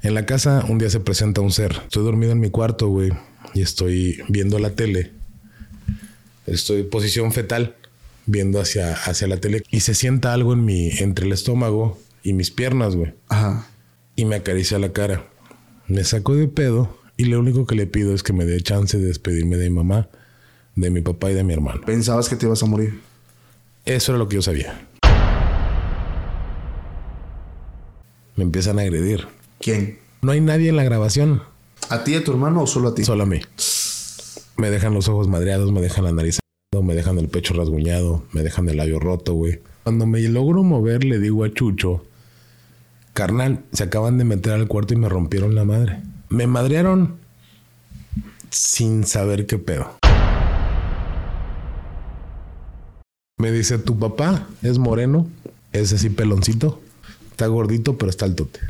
En la casa un día se presenta un ser. Estoy dormido en mi cuarto, güey, y estoy viendo la tele. Estoy en posición fetal, viendo hacia, hacia la tele. Y se sienta algo en mi, entre el estómago y mis piernas, güey. Ajá. Y me acaricia la cara. Me saco de pedo y lo único que le pido es que me dé chance de despedirme de mi mamá, de mi papá y de mi hermano. Pensabas que te ibas a morir. Eso era lo que yo sabía. Me empiezan a agredir. ¿Quién? No hay nadie en la grabación, ¿A ti y a tu hermano o solo a ti? solo a mí. Me dejan los ojos madreados, me dejan la nariz, me dejan el pecho rasguñado, me dejan el labio roto, güey. Cuando me logro mover, le digo a Chucho, carnal, se acaban de meter al cuarto y me rompieron la madre. Me madrearon sin saber qué pedo. Me dice, tu papá es moreno, es así peloncito, está gordito, pero está altote.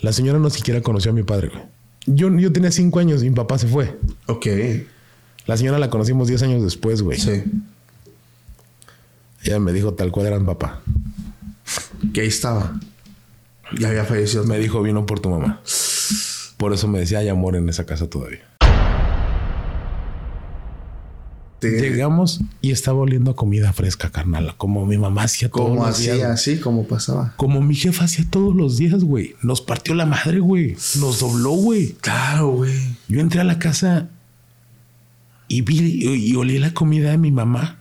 La señora no siquiera conoció a mi padre, güey. Yo, yo tenía cinco años y mi papá se fue. Ok. La señora la conocimos 10 años después, güey. Sí. Ella me dijo tal cual era mi papá. Que ahí estaba. Ya había fallecido. Me dijo, vino por tu mamá. Por eso me decía, hay amor en esa casa todavía. Llegamos y estaba oliendo a comida fresca, carnal. Como mi mamá hacía todos ¿Cómo los días. hacía? Así como pasaba. Como mi jefa hacía todos los días, güey. Nos partió la madre, güey. Nos dobló, güey. Claro, güey. Yo entré a la casa y vi y, y olí la comida de mi mamá.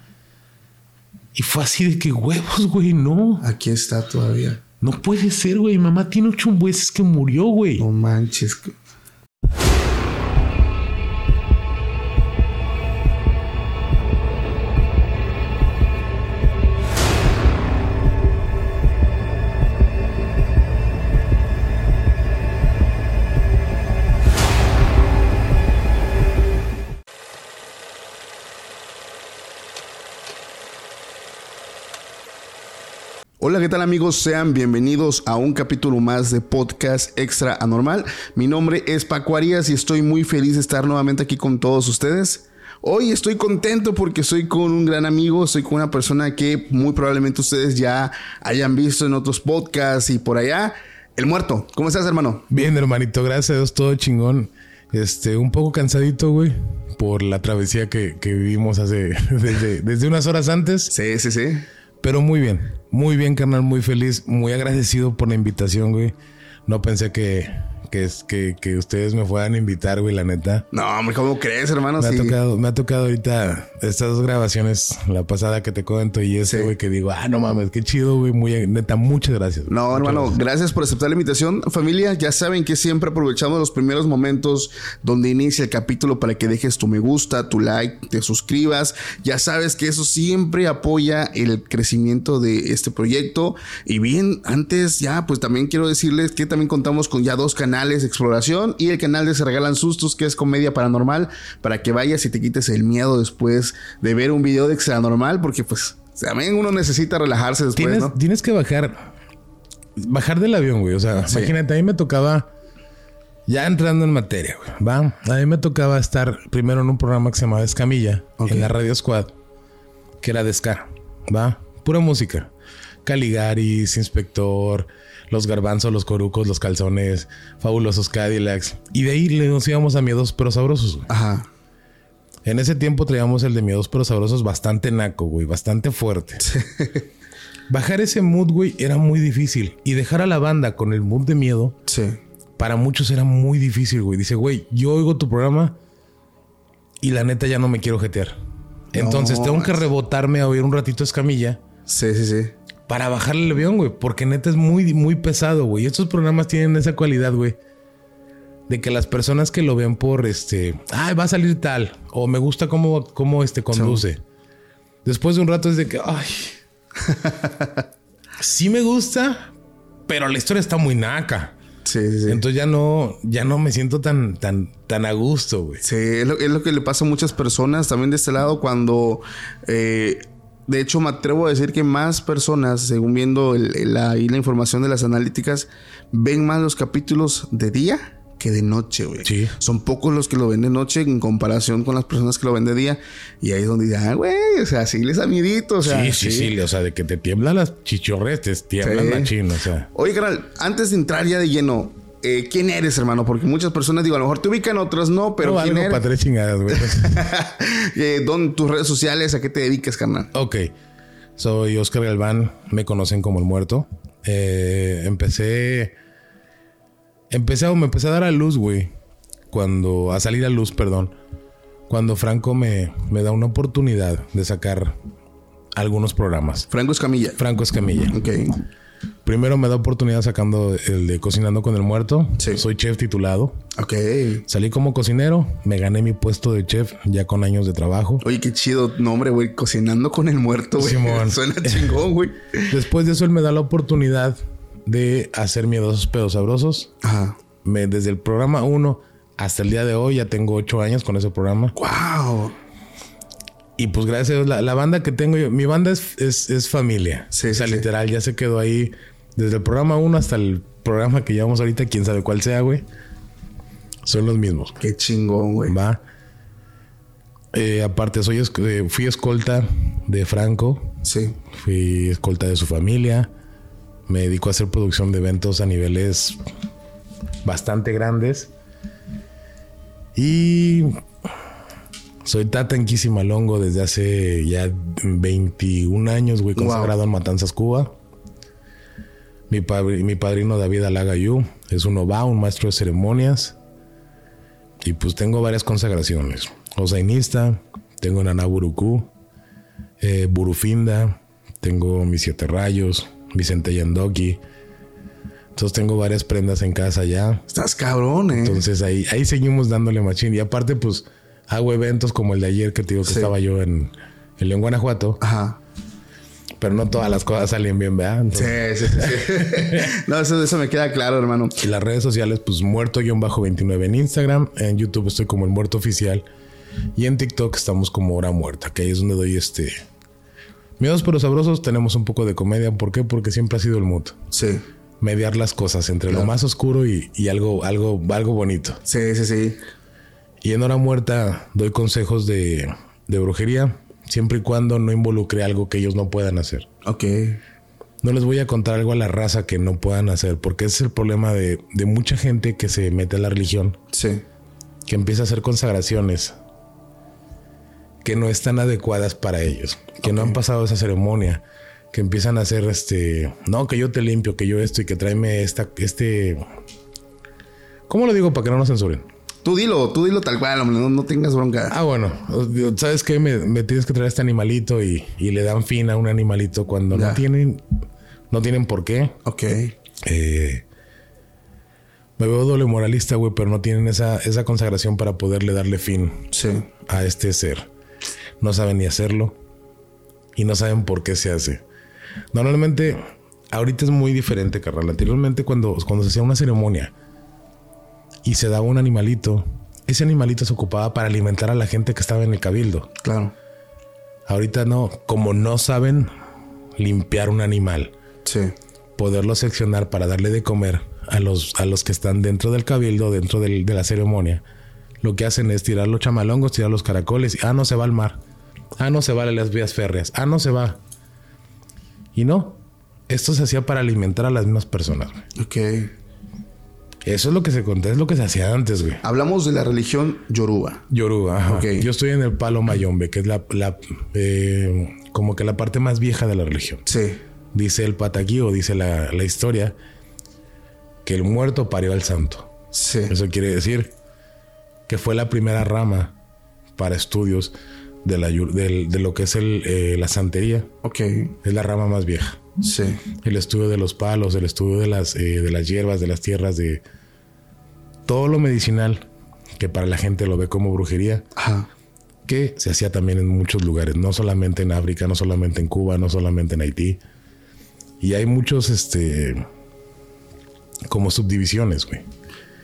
Y fue así de que huevos, güey, no. Aquí está todavía. No puede ser, güey. Mamá tiene ocho meses que murió, güey. No manches. Hola, ¿qué tal amigos? Sean bienvenidos a un capítulo más de Podcast Extra Anormal. Mi nombre es Paco Arias y estoy muy feliz de estar nuevamente aquí con todos ustedes. Hoy estoy contento porque estoy con un gran amigo, estoy con una persona que muy probablemente ustedes ya hayan visto en otros podcasts y por allá. El muerto. ¿Cómo estás, hermano? Bien, hermanito, gracias a Dios, todo chingón. Este, un poco cansadito, güey, por la travesía que, que vivimos hace desde, desde unas horas antes, Sí, sí, sí. Pero muy bien, muy bien, carnal, muy feliz, muy agradecido por la invitación, güey. No pensé que, que, es- que, que ustedes me fueran a invitar, güey, la neta. No, hombre, ¿cómo crees, hermano? Me ha tocado, me ha tocado ahorita estas dos grabaciones, la pasada que te cuento y ese, Sí. güey, que digo, ah, no mames, qué chido, güey, muy, neta, muchas gracias. güey. No, Muchas hermano, gracias. gracias por aceptar la invitación. Familia, ya saben que siempre aprovechamos los primeros momentos donde inicia el capítulo para que dejes tu me gusta, tu like, te suscribas. Ya sabes que eso siempre apoya el crecimiento de este proyecto. Y bien, antes ya, pues también quiero decirles que también contamos con ya dos canales de exploración y el canal de Se Regalan Sustos, que es comedia paranormal, para que vayas y te quites el miedo después de ver un video de extra normal, porque pues también uno necesita relajarse después, Tienes, ¿no? tienes que bajar. Bajar del avión, güey. O sea, Sí. imagínate, a mí me tocaba. Ya entrando en materia, güey. Va. A mí me tocaba estar primero en un programa que se llamaba Escamilla, en la Radio Squad, que era de Ska. Va. Pura música. Caligaris, Inspector, Los Garbanzos, Los Corucos, Los Calzones, Fabulosos Cadillacs. Y de ahí nos íbamos a Miedos pero Sabrosos. güey. Ajá. En ese tiempo traíamos el de Miedos pero Sabrosos bastante naco, güey. Bastante fuerte. Bajar ese mood, güey, era muy difícil. Y dejar a la banda con el mood de miedo, Sí. para muchos era muy difícil, güey. Dice, güey, yo oigo tu programa y la neta ya no me quiero jetear. Entonces No, tengo que rebotarme a oír un ratito escamilla Sí, sí, sí. Para bajarle el avión, güey. Porque neta es muy, muy pesado, güey. Estos programas tienen esa cualidad, güey. De que las personas que lo ven por este, ay, va a salir tal, o me gusta cómo, cómo este conduce. Después de un rato es de que, ay, sí me gusta, pero la historia está muy naca. Sí, sí, sí. Entonces ya no, ya no me siento tan, tan, tan a gusto, güey. Sí, es lo, es lo que le pasa a muchas personas también de este lado cuando... eh, de hecho, me atrevo a decir que más personas, según viendo el- el- la, ahí la información de las analíticas, ven más los capítulos de día que de noche, güey. Sí. Son pocos los que lo ven de noche en comparación con las personas que lo ven de día. Y ahí es donde dicen, ah, güey, o sea, sí les da miedito, o sea. sí, sí, sí, O sea, de que te tiemblan las chichorres, te tiemblan Sí. la china, o sea. Oye, canal, antes de entrar ya de lleno, eh, quién eres, hermano, porque muchas personas digo, a lo mejor te ubican, otras no, pero no, quién algo eres. chingadas, güey. Eh, ¿Dónde tus redes sociales? ¿A qué te dedicas, carnal? ok. Soy Oscar Galván. Me conocen como el muerto. Eh, empecé. Empecé, me empecé a dar a luz, güey. Cuando. A salir a luz, perdón. Cuando Franco me, me da una oportunidad de sacar algunos programas. Franco Escamilla. Franco Escamilla. Ok. Primero me da oportunidad sacando el de Cocinando con el Muerto. Sí. Soy chef titulado. Ok. Salí como cocinero, me gané mi puesto de chef ya con años de trabajo. Oye, qué chido nombre, güey. Cocinando con el muerto, güey. Simón. Suena chingón, güey. Después de eso él me da la oportunidad de hacer miedosos pedos sabrosos. Ajá. Me, desde el programa 1 hasta el día de hoy ya tengo ocho años con ese programa. Wow. Y pues gracias a Dios, la, la banda que tengo yo, mi banda es, es, es familia. Sí, o sea, sí, sí. literal, ya se quedó ahí desde el programa 1 hasta el programa que llevamos ahorita, quién sabe cuál sea, güey. Son los mismos. Qué chingón, güey. Va. Eh, aparte, soy eh, fui escolta de Franco. Sí. Fui escolta de su familia. Me dedico a hacer producción de eventos a niveles bastante grandes. Y soy Tata en Quisimalongo desde hace ya 21 años, güey, Wow. consagrado en Matanzas, Cuba. Mi, padri- mi padrino David Alagayú es un OVA, un maestro de ceremonias. Y pues tengo varias consagraciones. Osainista, tengo Naná Burucú, eh, Burufinda, tengo mis siete rayos, mi Yandoki. Entonces tengo varias prendas en casa ya. Estás cabrón, eh. Entonces ahí, ahí seguimos dándole machín. Y aparte, pues hago eventos como el de ayer que te digo que Sí. estaba yo en, en León, Guanajuato. Ajá. Pero no todas las cosas salen bien, ¿verdad? Entonces, Sí, sí, sí. no, eso, eso me queda claro, hermano. Y las redes sociales, pues muerto-29 en Instagram. En YouTube estoy como el muerto oficial. Y en TikTok estamos como hora muerta, que ahí es donde doy este. Miedos pero sabrosos, tenemos un poco de comedia. ¿Por qué? Porque siempre ha sido el mood. Sí. Mediar las cosas entre lo más oscuro y, y algo, algo, algo bonito. Sí, sí, sí. Y en hora muerta doy consejos de, de brujería, siempre y cuando no involucre algo que ellos no puedan hacer. Ok. No les voy a contar algo a la raza que no puedan hacer, porque ese es el problema de, de mucha gente que se mete a la religión, Sí. que empieza a hacer consagraciones que no están adecuadas para ellos, que no han pasado esa ceremonia, que empiezan a hacer este, no, que yo te limpio, que yo esto y que tráeme esta, este, ¿cómo lo digo para que no nos censuren? Tú dilo, tú dilo tal cual, hombre. No, no tengas bronca. Ah, bueno, ¿sabes qué? Me, me tienes que traer este animalito y, y le dan fin a un animalito cuando Ya. no tienen, no tienen por qué. Ok. Eh, me veo doble moralista, güey, pero no tienen esa, esa consagración para poderle darle fin Sí. a este ser. No saben ni hacerlo y no saben por qué se hace. Normalmente, ahorita es muy diferente, carnal. Anteriormente, cuando, cuando se hacía una ceremonia y se daba un animalito, ese animalito se ocupaba para alimentar a la gente que estaba en el cabildo. Claro. Ahorita no, como no saben limpiar un animal, Sí. poderlo seccionar para darle de comer a los, a los que están dentro del cabildo, dentro del- de la ceremonia, lo que hacen es tirar los chamalongos, tirar los caracoles. y, Ah, no se va al mar. Ah, no se va a las vías férreas. Ah, no se va. Y no. Esto se hacía para alimentar a las mismas personas. Ok. Eso es lo que se contó, es lo que se hacía antes, güey. Hablamos de la religión Yoruba. Yoruba. ajá. Ok. Yo estoy en el palo mayombe, que es la, la, eh, como que la parte más vieja de la religión. Sí. Dice el pataquí o dice la, la historia que el muerto parió al santo. Sí. Eso quiere decir que fue la primera rama para estudios de, la, de lo que es el, eh, la santería. Ok. Es la rama más vieja. Sí. El estudio de los palos, el estudio de las, eh, de las hierbas, de las tierras, de todo lo medicinal que para la gente lo ve como brujería, Ajá. que se hacía también en muchos lugares, no solamente en África, no solamente en Cuba, no solamente en Haití. Y hay muchos, este, como subdivisiones, güey.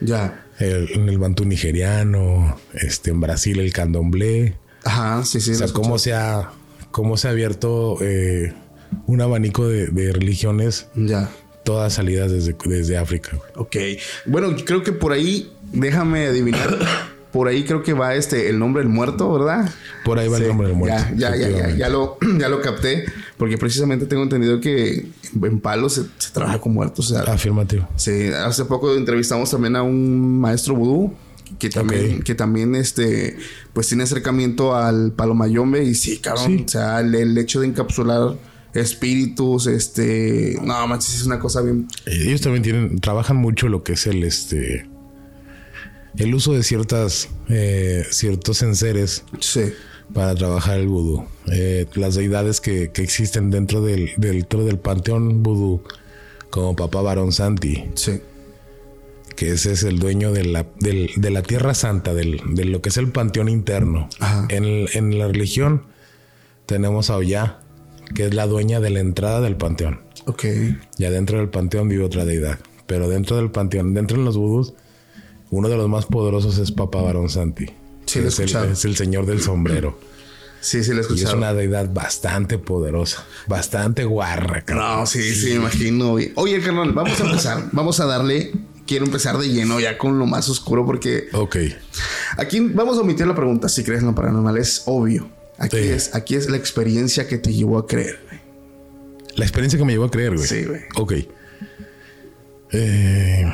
Ya. El- en el bantú nigeriano, este, en Brasil el candomblé. Ajá. Sí, sí. o sea, cómo se ha, cómo se ha abierto eh, un abanico de, de religiones, Ya. Todas salidas desde, desde África. güey. Ok. Bueno, creo que por ahí, déjame adivinar. por ahí creo que va este el nombre del muerto, ¿verdad? Por ahí va el nombre del muerto. Ya, ya, ya, ya, lo, ya lo capté, porque precisamente tengo entendido que en Palos se, trabaja con muertos. Afirmativo. Sí, hace poco entrevistamos también a un maestro vudú que también, que también este, pues tiene acercamiento al palomayombe y sí, cabrón, o sea, el, hecho de encapsular espíritus, este, no, manches, es una cosa bien. Ellos también tienen, trabajan mucho lo que es el, este, el uso de ciertas, eh, ciertos enseres. Sí. Para trabajar el vudú. Eh, las deidades que, que, existen dentro del, dentro del panteón vudú, como Papá Barón Santi. Sí que ese es el dueño de la, de la Tierra Santa, del, de lo que es el panteón interno. En, en, la religión tenemos a Oya, que es la dueña de la entrada del panteón. Ok. Y adentro del panteón vive otra deidad. Pero dentro del panteón, dentro de los vudús, uno de los más poderosos es Papa Barón Santi. Sí, lo es, el, es el señor del sombrero. Sí, sí, lo he Y es una deidad bastante poderosa, bastante guarra. No, sí, sí, me imagino. Oye, carnal, vamos a empezar. vamos a darle quiero empezar de lleno ya con lo más oscuro porque... Ok. Aquí vamos a omitir la pregunta si crees en lo paranormal. Es obvio. Aquí, es, aquí es la experiencia que te llevó a creer, güey. La experiencia que me llevó a creer, güey. Sí, güey. Ok. Eh,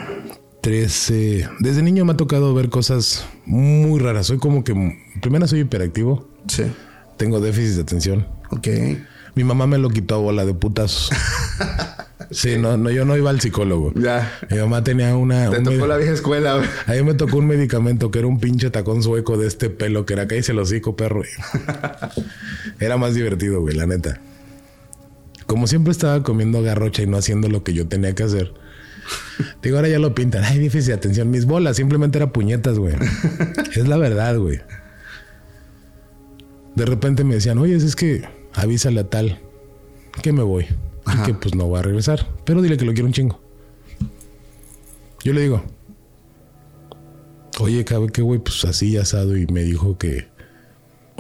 13. Desde niño me ha tocado ver cosas muy raras. Soy como que... Primero soy hiperactivo. Sí. Tengo déficit de atención. Ok. Mi mamá me lo quitó a bola de putazos. Sí, no, no, yo no iba al psicólogo. Ya. Mi mamá tenía una. Te tocó la vieja escuela, güey. A mí me tocó un medicamento que era un pinche tacón sueco de este pelo que era cállese el hocico, perro. era más divertido, güey, la neta. Como siempre estaba comiendo garrocha y no haciendo lo que yo tenía que hacer. Digo, ahora ya lo pintan. Ay, difícil de atención. Mis bolas simplemente eran puñetas, güey. es la verdad, güey. De repente me decían, oye, es que avísale a tal que me voy y que pues no va a regresar. Pero dile que lo quiero un chingo. Yo le digo, oye, cabe que güey, pues así asado y me dijo que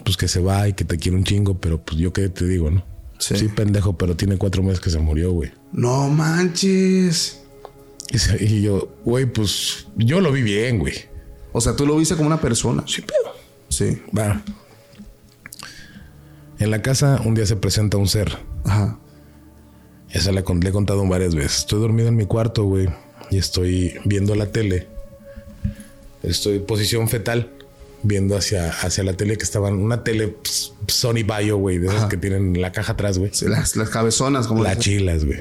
pues que se va y que te quiere un chingo, pero pues yo qué te digo, ¿no? Sí. pendejo, pero tiene cuatro meses que se murió, güey. No manches. Y, yo, güey, pues yo lo vi bien, güey. O sea, tú lo viste como una persona. Sí, pero. Sí. Va. En la casa un día se presenta un ser. Ajá. Esa la, le he contado varias veces. Estoy dormido en mi cuarto, güey. Y estoy viendo la tele. Estoy en posición fetal. Viendo hacia, hacia la tele que estaban... Una tele Sony Bio, güey. De esas que tienen la caja atrás, güey. las, las cabezonas, como... Las chilas, güey.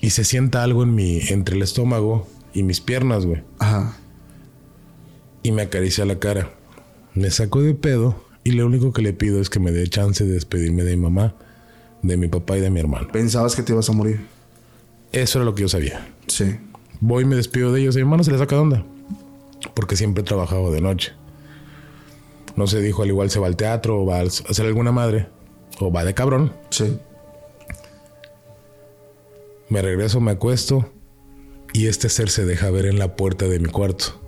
Y se sienta algo en mi... Entre el estómago y mis piernas, güey. Ajá. Y me acaricia la cara. Me saco de pedo. Y lo único que le pido es que me dé chance de despedirme de mi mamá de mi papá y de mi hermano. ¿Pensabas que te ibas a morir? Eso era lo que yo sabía. Sí. Voy y me despido de ellos. Y mi hermano se le saca de onda. Porque siempre he trabajado de noche. No se dijo, al igual se va al teatro o va a hacer alguna madre. O va de cabrón. Sí. Me regreso, me acuesto. Y este ser se deja ver en la puerta de mi cuarto.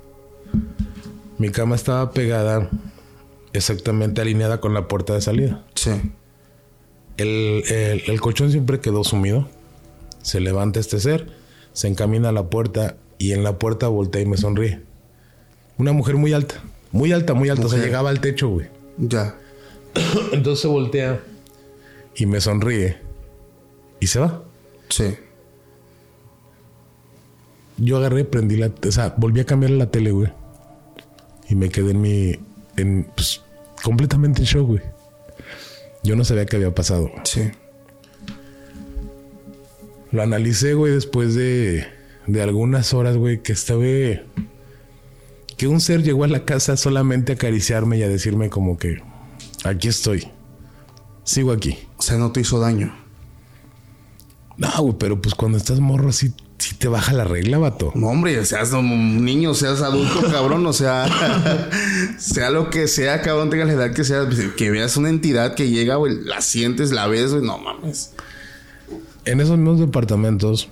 Mi cama estaba pegada exactamente alineada con la puerta de salida. Sí. El, colchón siempre quedó sumido. Se levanta este ser, se encamina a la puerta y en la puerta voltea y me sonríe. Una mujer muy alta, muy alta, muy alta. O sea, llegaba al techo, güey. Ya. Entonces se voltea y me sonríe y se va. Sí. Yo agarré, prendí la, o sea, volví a cambiar la tele, güey. Y me quedé en mi, en, pues, completamente en shock, güey. Yo no sabía qué había pasado. Sí. Lo analicé, güey, después de, de algunas horas, güey, que estaba... Que un ser llegó a la casa solamente a acariciarme y a decirme como que... Aquí estoy. Sigo aquí. O sea, no te hizo daño. No, güey, pero pues cuando estás morro así si te baja la regla, vato. No, hombre, seas un niño, seas adulto, cabrón, o sea, sea lo que sea, cabrón, tengas la edad que sea, que veas una entidad que llega, güey, la sientes, la ves, güey, no mames. En esos mismos departamentos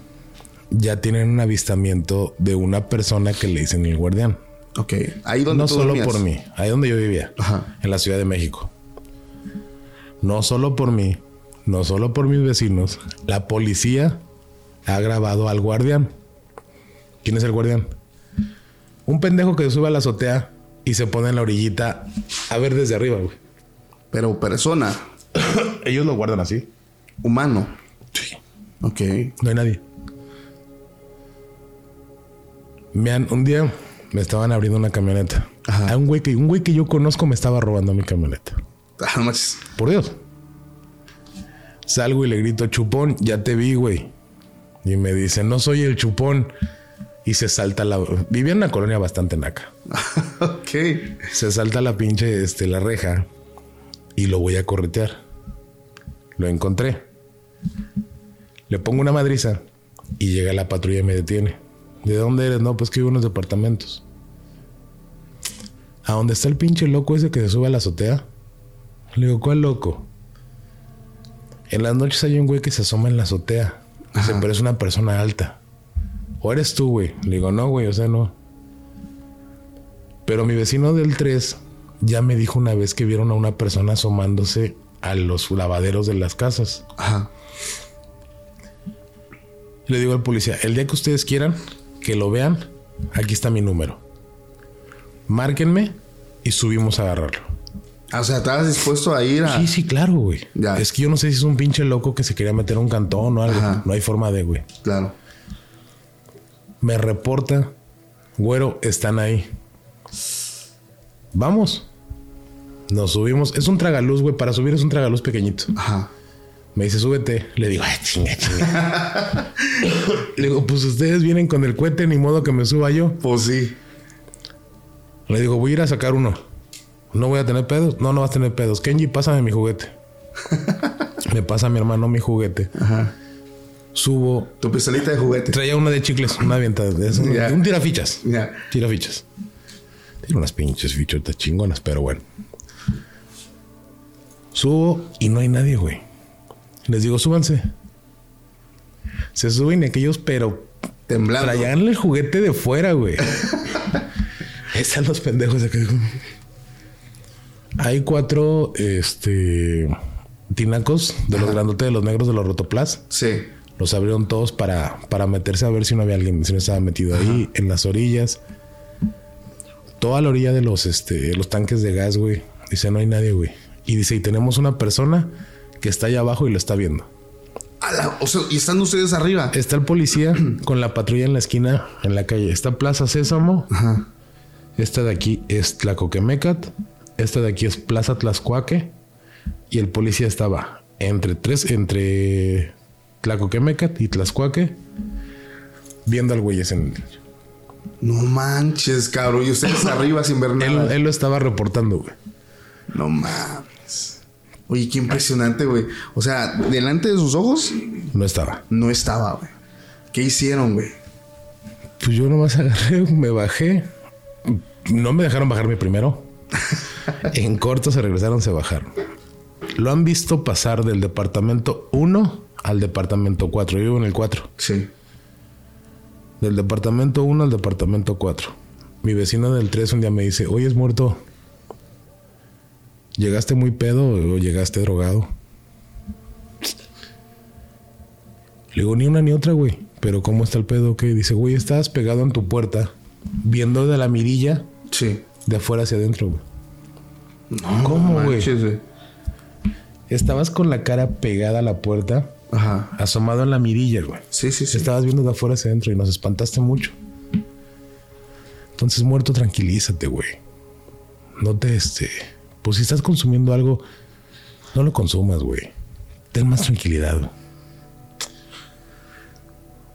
ya tienen un avistamiento de una persona que le dicen el guardián. Ok, ahí donde No solo por mí, ahí donde yo vivía, Ajá. en la Ciudad de México. No solo por mí, no solo por mis vecinos, la policía ha grabado al guardián. ¿Quién es el guardián? Un pendejo que sube a la azotea y se pone en la orillita a ver desde arriba, güey. Pero persona, Ellos lo guardan así. humano. Sí. Ok. No hay nadie. Me han, un día me estaban abriendo una camioneta. Ajá. A un güey que un güey que yo conozco me estaba robando mi camioneta. Ah. Por Dios. Salgo y le grito, chupón, ya te vi, güey. Y me dice, no soy el chupón. Y se salta la... Vivía en una colonia bastante naca. ok. Se salta la pinche, este, la reja. Y lo voy a corretear. Lo encontré. Le pongo una madriza. Y llega la patrulla y me detiene. ¿De dónde eres? No, pues que vivo en unos departamentos. ¿A dónde está el pinche loco ese que se sube a la azotea? Le digo, ¿cuál loco? En las noches hay un güey que se asoma en la azotea. Dice, pero es una persona alta. ¿O eres tú, güey? Le digo, no, güey, o sea, no. Pero mi vecino del 3 ya me dijo una vez que vieron a una persona asomándose a los lavaderos de las casas. Ajá. Le digo al policía, el día que ustedes quieran que lo vean, aquí está mi número. Márquenme y subimos a agarrarlo. Ah, o sea, ¿estabas dispuesto a ir a...? Sí, sí, claro, güey. Ya. Es que yo no sé si es un pinche loco que se quería meter a un cantón o algo. Ajá. No hay forma de, güey. Claro. Me reporta, güero, están ahí. Vamos. Nos subimos. Es un tragaluz, güey. Para subir es un tragaluz pequeñito. Ajá. Me dice, súbete. Le digo, ay, chinga, chinga. Le digo, pues ustedes vienen con el cohete, ni modo que me suba yo. Pues sí. Le digo, voy a ir a sacar uno. No voy a tener pedos. No, no vas a tener pedos. Kenji, pásame mi juguete. Me pasa a mi hermano mi juguete. Ajá. Subo. Tu pistolita de juguete. Traía una de chicles, una avienta de eso, Ya. un tirafichas. Ya. Tirafichas. Tiene unas pinches fichotas chingonas, pero bueno. Subo y no hay nadie, güey. Les digo, súbanse. Se suben aquellos, pero Temblando. traían el juguete de fuera, güey. Están los pendejos de acá. Hay cuatro, este, tinacos de los grandotes de los negros de los rotoplas. Sí. Los abrieron todos para, para meterse a ver si no había alguien, si no estaba metido ahí, en las orillas. Toda la orilla de los, este, los tanques de gas, güey. Dice, no hay nadie, güey. Y dice, y tenemos una persona que está allá abajo y lo está viendo. La- o sea, y están ustedes arriba. Está el policía con la patrulla en la esquina, en la calle. Está Plaza Sésamo. Ajá. Esta de aquí es Tlacoquemecat. Esta de aquí es Plaza Tlaxcuaque. Y el policía estaba entre tres, entre Tlacoquemecat y Tlaxcuaque, viendo al güey ese. en- No manches, cabrón. Y ustedes arriba sin ver Él, nada. él lo estaba reportando, güey. No mames. Oye, qué impresionante, güey. O sea, delante de sus ojos No estaba. no estaba, güey. ¿Qué hicieron, güey? Pues yo nomás agarré, me bajé. No me dejaron bajarme primero. En corto se regresaron, se bajaron. Lo han visto pasar del departamento 1 al departamento 4. Yo vivo en el 4. Sí. Del departamento 1 al departamento 4. Mi vecino del 3 un día me dice, oye, es muerto. ¿Llegaste muy pedo o llegaste drogado? Le digo, ni una ni otra, güey. Pero ¿cómo está el pedo? Que dice, güey, estabas pegado en tu puerta, viendo de la mirilla Sí. De afuera hacia adentro, güey. No, ¿Cómo, güey? Estabas con la cara pegada a la puerta, Ajá. asomado en la mirilla, güey. Sí, sí, sí. Estabas viendo de afuera hacia adentro y nos espantaste mucho. Entonces, muerto, tranquilízate, güey. No te, este... Pues si estás consumiendo algo, no lo consumas, güey. Ten más tranquilidad.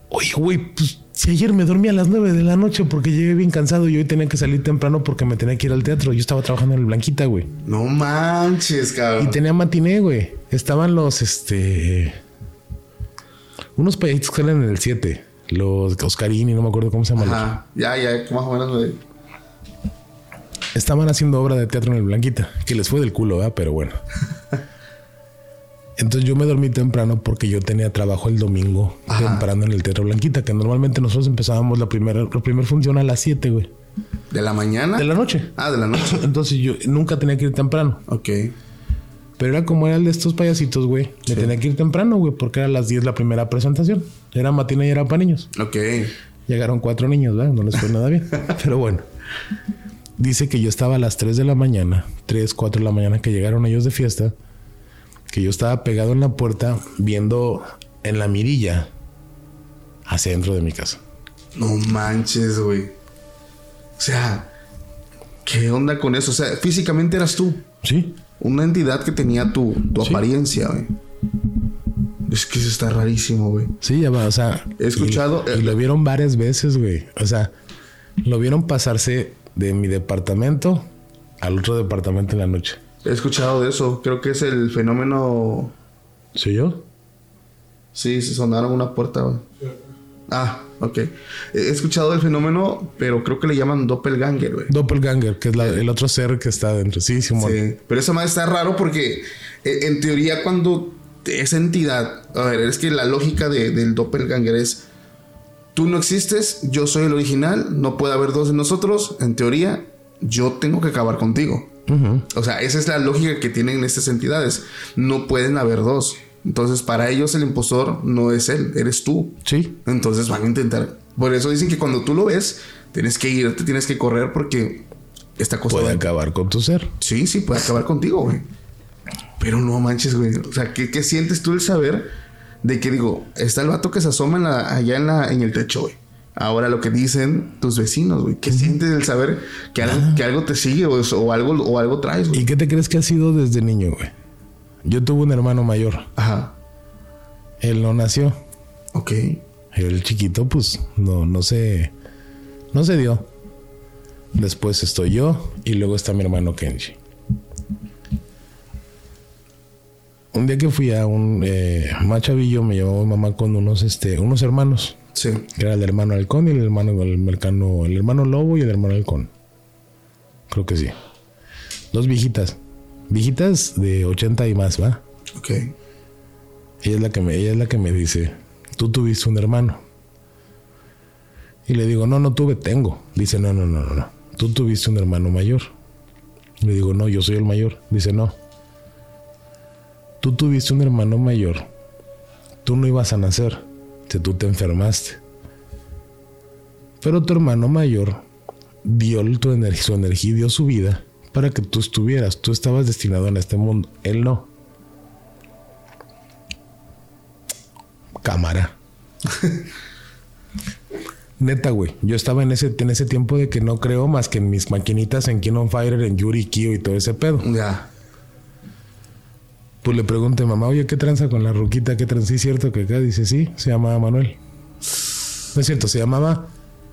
Oye, güey, pues si ayer me dormí a las 9 de la noche porque llegué bien cansado y hoy tenía que salir temprano porque me tenía que ir al teatro. Yo estaba trabajando en el Blanquita, güey. No manches, Y cabrón. tenía matiné, güey. Estaban los, este... Unos payasitos que salen en el 7. Los Oscarini, no me acuerdo cómo se llaman. Ajá. Ya, ya, más o menos, güey. Estaban haciendo obra de teatro en el Blanquita. Que les fue del culo, ¿verdad? Pero bueno. Entonces yo me dormí temprano porque yo tenía trabajo el domingo Ajá. temprano en el Teatro Blanquita. Que normalmente nosotros empezábamos la primera, la primera función a las 7, güey. ¿De la mañana? De la noche. Ah, de la noche. Entonces yo nunca tenía que ir temprano. ok. Pero era como era el de estos payasitos, güey. Me tenía que ir temprano, güey, porque era a las 10 la primera presentación. Era matina y era para niños. Ok. Llegaron cuatro niños, ¿verdad? No les fue nada bien. Pero bueno. dice que yo estaba a las 3 de la mañana, 3, 4 de la mañana que llegaron ellos de fiesta, que yo estaba pegado en la puerta viendo en la mirilla hacia dentro de mi casa. No manches, güey. O sea, ¿qué onda con eso? O sea, físicamente eras tú. Sí. Una entidad que tenía tu, tu Sí. apariencia, güey. Es que eso está rarísimo, güey. Sí, ya va, o sea. He escuchado- Y, y lo vieron varias veces, güey. O sea, lo vieron pasarse de mi departamento al otro departamento en la noche. He escuchado de eso. Creo que es el fenómeno. ¿Soy yo? Sí, se sonaron una puerta. Ah, ok. He escuchado del fenómeno, pero creo que le llaman doppelganger, güey. Doppelganger, que es la- el otro ser que está dentro. Sí, Simón. Sí, pero eso más está raro porque eh, en teoría cuando esa entidad, a ver, es que la lógica de- del doppelganger es, tú no existes, yo soy el original, no puede haber dos de nosotros, en teoría, yo tengo que acabar contigo. O sea, esa es la lógica que tienen estas entidades, no pueden haber dos. Entonces, para ellos el impostor no es él, eres tú. Sí. Entonces van a intentar. Por eso dicen que cuando tú lo ves, tienes que ir, te tienes que correr porque esta cosa Puede va- acabar con tu ser. Sí, sí, puede acabar contigo, güey. Pero no manches, güey. O sea, ¿qué, qué sientes tú el saber de que digo, está el vato que se asoma en la- allá en, la, en el techo, güey? Ahora lo que dicen tus vecinos, güey. ¿Qué sientes el saber que algo, que algo te sigue o algo, o algo traes, güey? ¿Y qué te crees que ha sido desde niño, güey? Yo tuve un hermano mayor. Ajá. Él no nació. Ok. El chiquito, pues, no, no se. No se dio. Después estoy yo y luego está mi hermano Kenji. Un día que fui a un eh, machavillo, me llevó mi mamá con unos, este, unos hermanos. Sí. Que era el hermano halcón y el hermano, el mercano, el hermano lobo y el hermano halcón. Creo que sí. Dos viejitas. Viejitas de 80 y más, ¿va? Ok. Ella es la que me, ella es la que me dice, tú tuviste un hermano. Y le digo, no, no tuve, tengo. Dice, no, no, no, no, no. Tú tuviste un hermano mayor. Le digo, no, yo soy el mayor. Dice, no. Tú tuviste un hermano mayor. Tú no ibas a nacer. Tú te enfermaste. Pero tu hermano mayor dio tu energía, su energía, dio su vida para que tú estuvieras. Tú estabas destinado en este mundo. Él no. cámara. Neta, güey. Yo estaba en ese, en ese tiempo de que no creo más que en mis maquinitas en King on Fire, en Yuri Kyo y todo ese pedo. Ya. Pues le pregunté, mamá, oye, ¿qué tranza con la ruquita? ¿Qué tranza? ¿Sí es cierto que acá? Dice, sí, se llamaba Manuel. No es cierto, se llamaba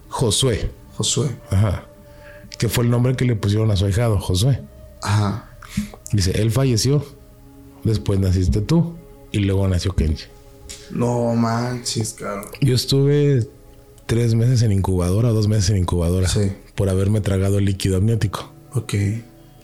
Josué. Josué. Ajá. Que fue el nombre que le pusieron a su ahijado, Josué. Ajá. Dice, él falleció. Después naciste tú. Y luego nació Kenji. No manches, cabrón. Yo estuve tres meses en incubadora, dos meses en incubadora. Sí. Por haberme tragado el líquido amniótico. Ok.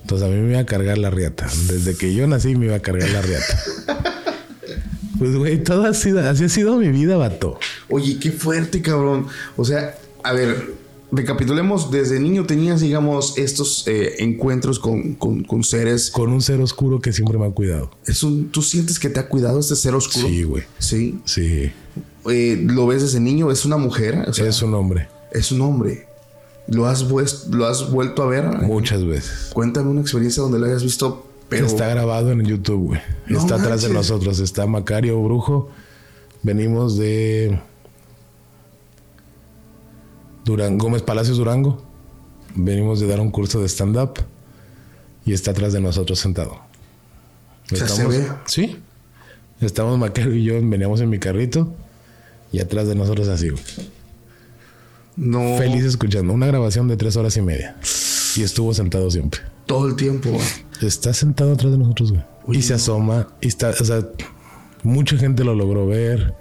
Entonces a mí me iba a cargar la riata. Desde que yo nací me iba a cargar la riata. pues güey, todo ha sido, así ha sido mi vida, vato. Oye, qué fuerte, cabrón. O sea, a ver, recapitulemos. Desde niño tenías, digamos, estos eh, encuentros con, con- con seres. Con un ser oscuro que siempre me ha cuidado. Es un, ¿Tú sientes que te ha cuidado este ser oscuro? Sí, güey. Sí. Sí. Eh, ¿Lo ves desde niño? ¿Es una mujer? O sea, es un hombre. es un hombre. ¿Lo has, ¿Lo has vuelto a ver? Muchas veces. Cuéntame una experiencia donde lo hayas visto, pero... Está grabado en YouTube, güey. No Está atrás de nosotros. Está Macario Brujo. Venimos de Durango, Gómez Palacios Durango. Venimos de dar un curso de stand-up. Y está atrás de nosotros sentado. O sea, ¿se ve? Sí. Estamos Macario y yo, veníamos en mi carrito. Y atrás de nosotros así, güey. No. Feliz escuchando. Una grabación de tres horas y media. Y estuvo sentado siempre. Todo el tiempo. güey. Está sentado atrás de nosotros, güey. Y se asoma. Y está, o sea, mucha gente lo logró ver.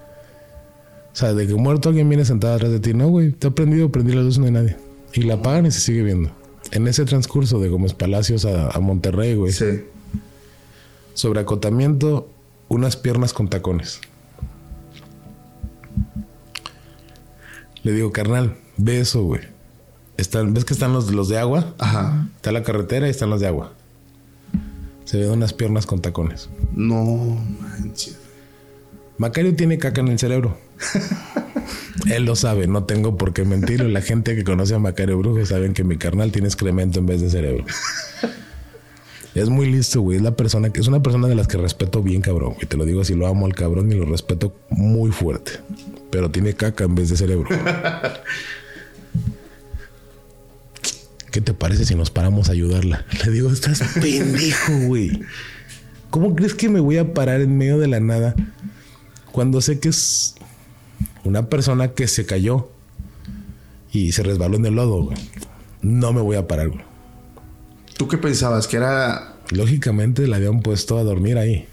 O sea, de que muerto alguien viene sentado atrás de ti. No, güey, te ha prendido, prendí la luz, no hay nadie. Y la apagan y se sigue viendo. En ese transcurso de Gómez Palacios a, a Monterrey, güey. Sí. Sobre acotamiento, unas piernas con tacones. Le digo, carnal, ve eso, güey. Están, ¿Ves que están los, los de agua? Ajá. Está la carretera y están los de agua. Se ven unas piernas con tacones. No manches. Macario tiene caca en el cerebro. Él lo sabe, no tengo por qué mentirlo. La gente que conoce a Macario Brujo saben que mi carnal tiene excremento en vez de cerebro. Es muy listo, güey. Es la persona que es una persona de las que respeto bien, cabrón. Y te lo digo así, lo amo al cabrón y lo respeto muy fuerte. Pero tiene caca en vez de cerebro. ¿Qué te parece si nos paramos a ayudarla? Le digo, estás pendejo, güey. ¿Cómo crees que me voy a parar en medio de la nada cuando sé que es una persona que se cayó y se resbaló en el lodo, güey? No me voy a parar, güey. ¿Tú qué pensabas? Que era. Lógicamente la habían puesto a dormir ahí.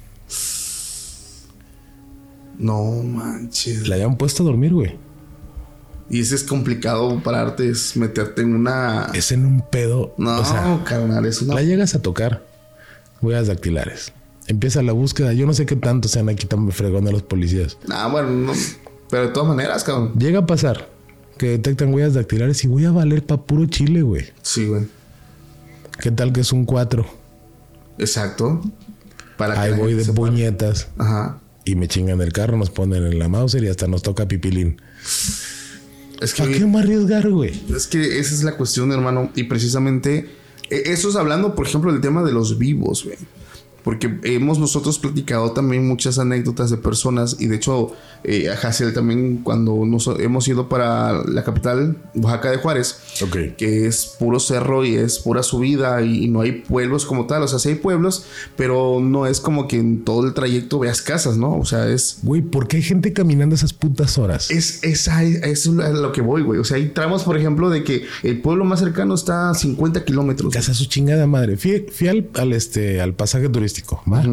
No manches. La habían puesto a dormir, güey. Y ese es complicado pararte, es meterte en una. Es en un pedo. No, o sea, carnal, es una. la llegas a tocar. Huellas dactilares. Empieza la búsqueda. Yo no sé qué tanto sean aquí tan fregón de los policías. Ah, bueno, no. Pero de todas maneras, cabrón. Llega a pasar que detectan huellas dactilares y voy a valer pa' puro chile, güey. Sí, güey. ¿Qué tal que es un 4? Exacto. Para que Ahí la voy de puñetas Ajá. Y me chingan el carro, nos ponen en la Mauser y hasta nos toca pipilín. Es que, ¿Para qué me arriesgar, güey? es que esa es la cuestión, hermano. Y precisamente, eh, eso es hablando, por ejemplo, del tema de los vivos, güey. Porque hemos nosotros platicado también muchas anécdotas de personas y de hecho eh, a Hassel también cuando nos hemos ido para la capital, Oaxaca de Juárez, que es puro cerro y es pura subida y, y no hay pueblos como tal, o sea, sí hay pueblos, pero no es como que en todo el trayecto veas casas, ¿no? O sea, es... Güey, ¿por qué hay gente caminando esas putas horas? Es, es, a- es a lo que voy, güey. O sea, hay tramos, por ejemplo, de que el pueblo más cercano está a 50 kilómetros. Casa su chingada madre. Fui, fui al, al, este, al pasaje turístico, ¿va?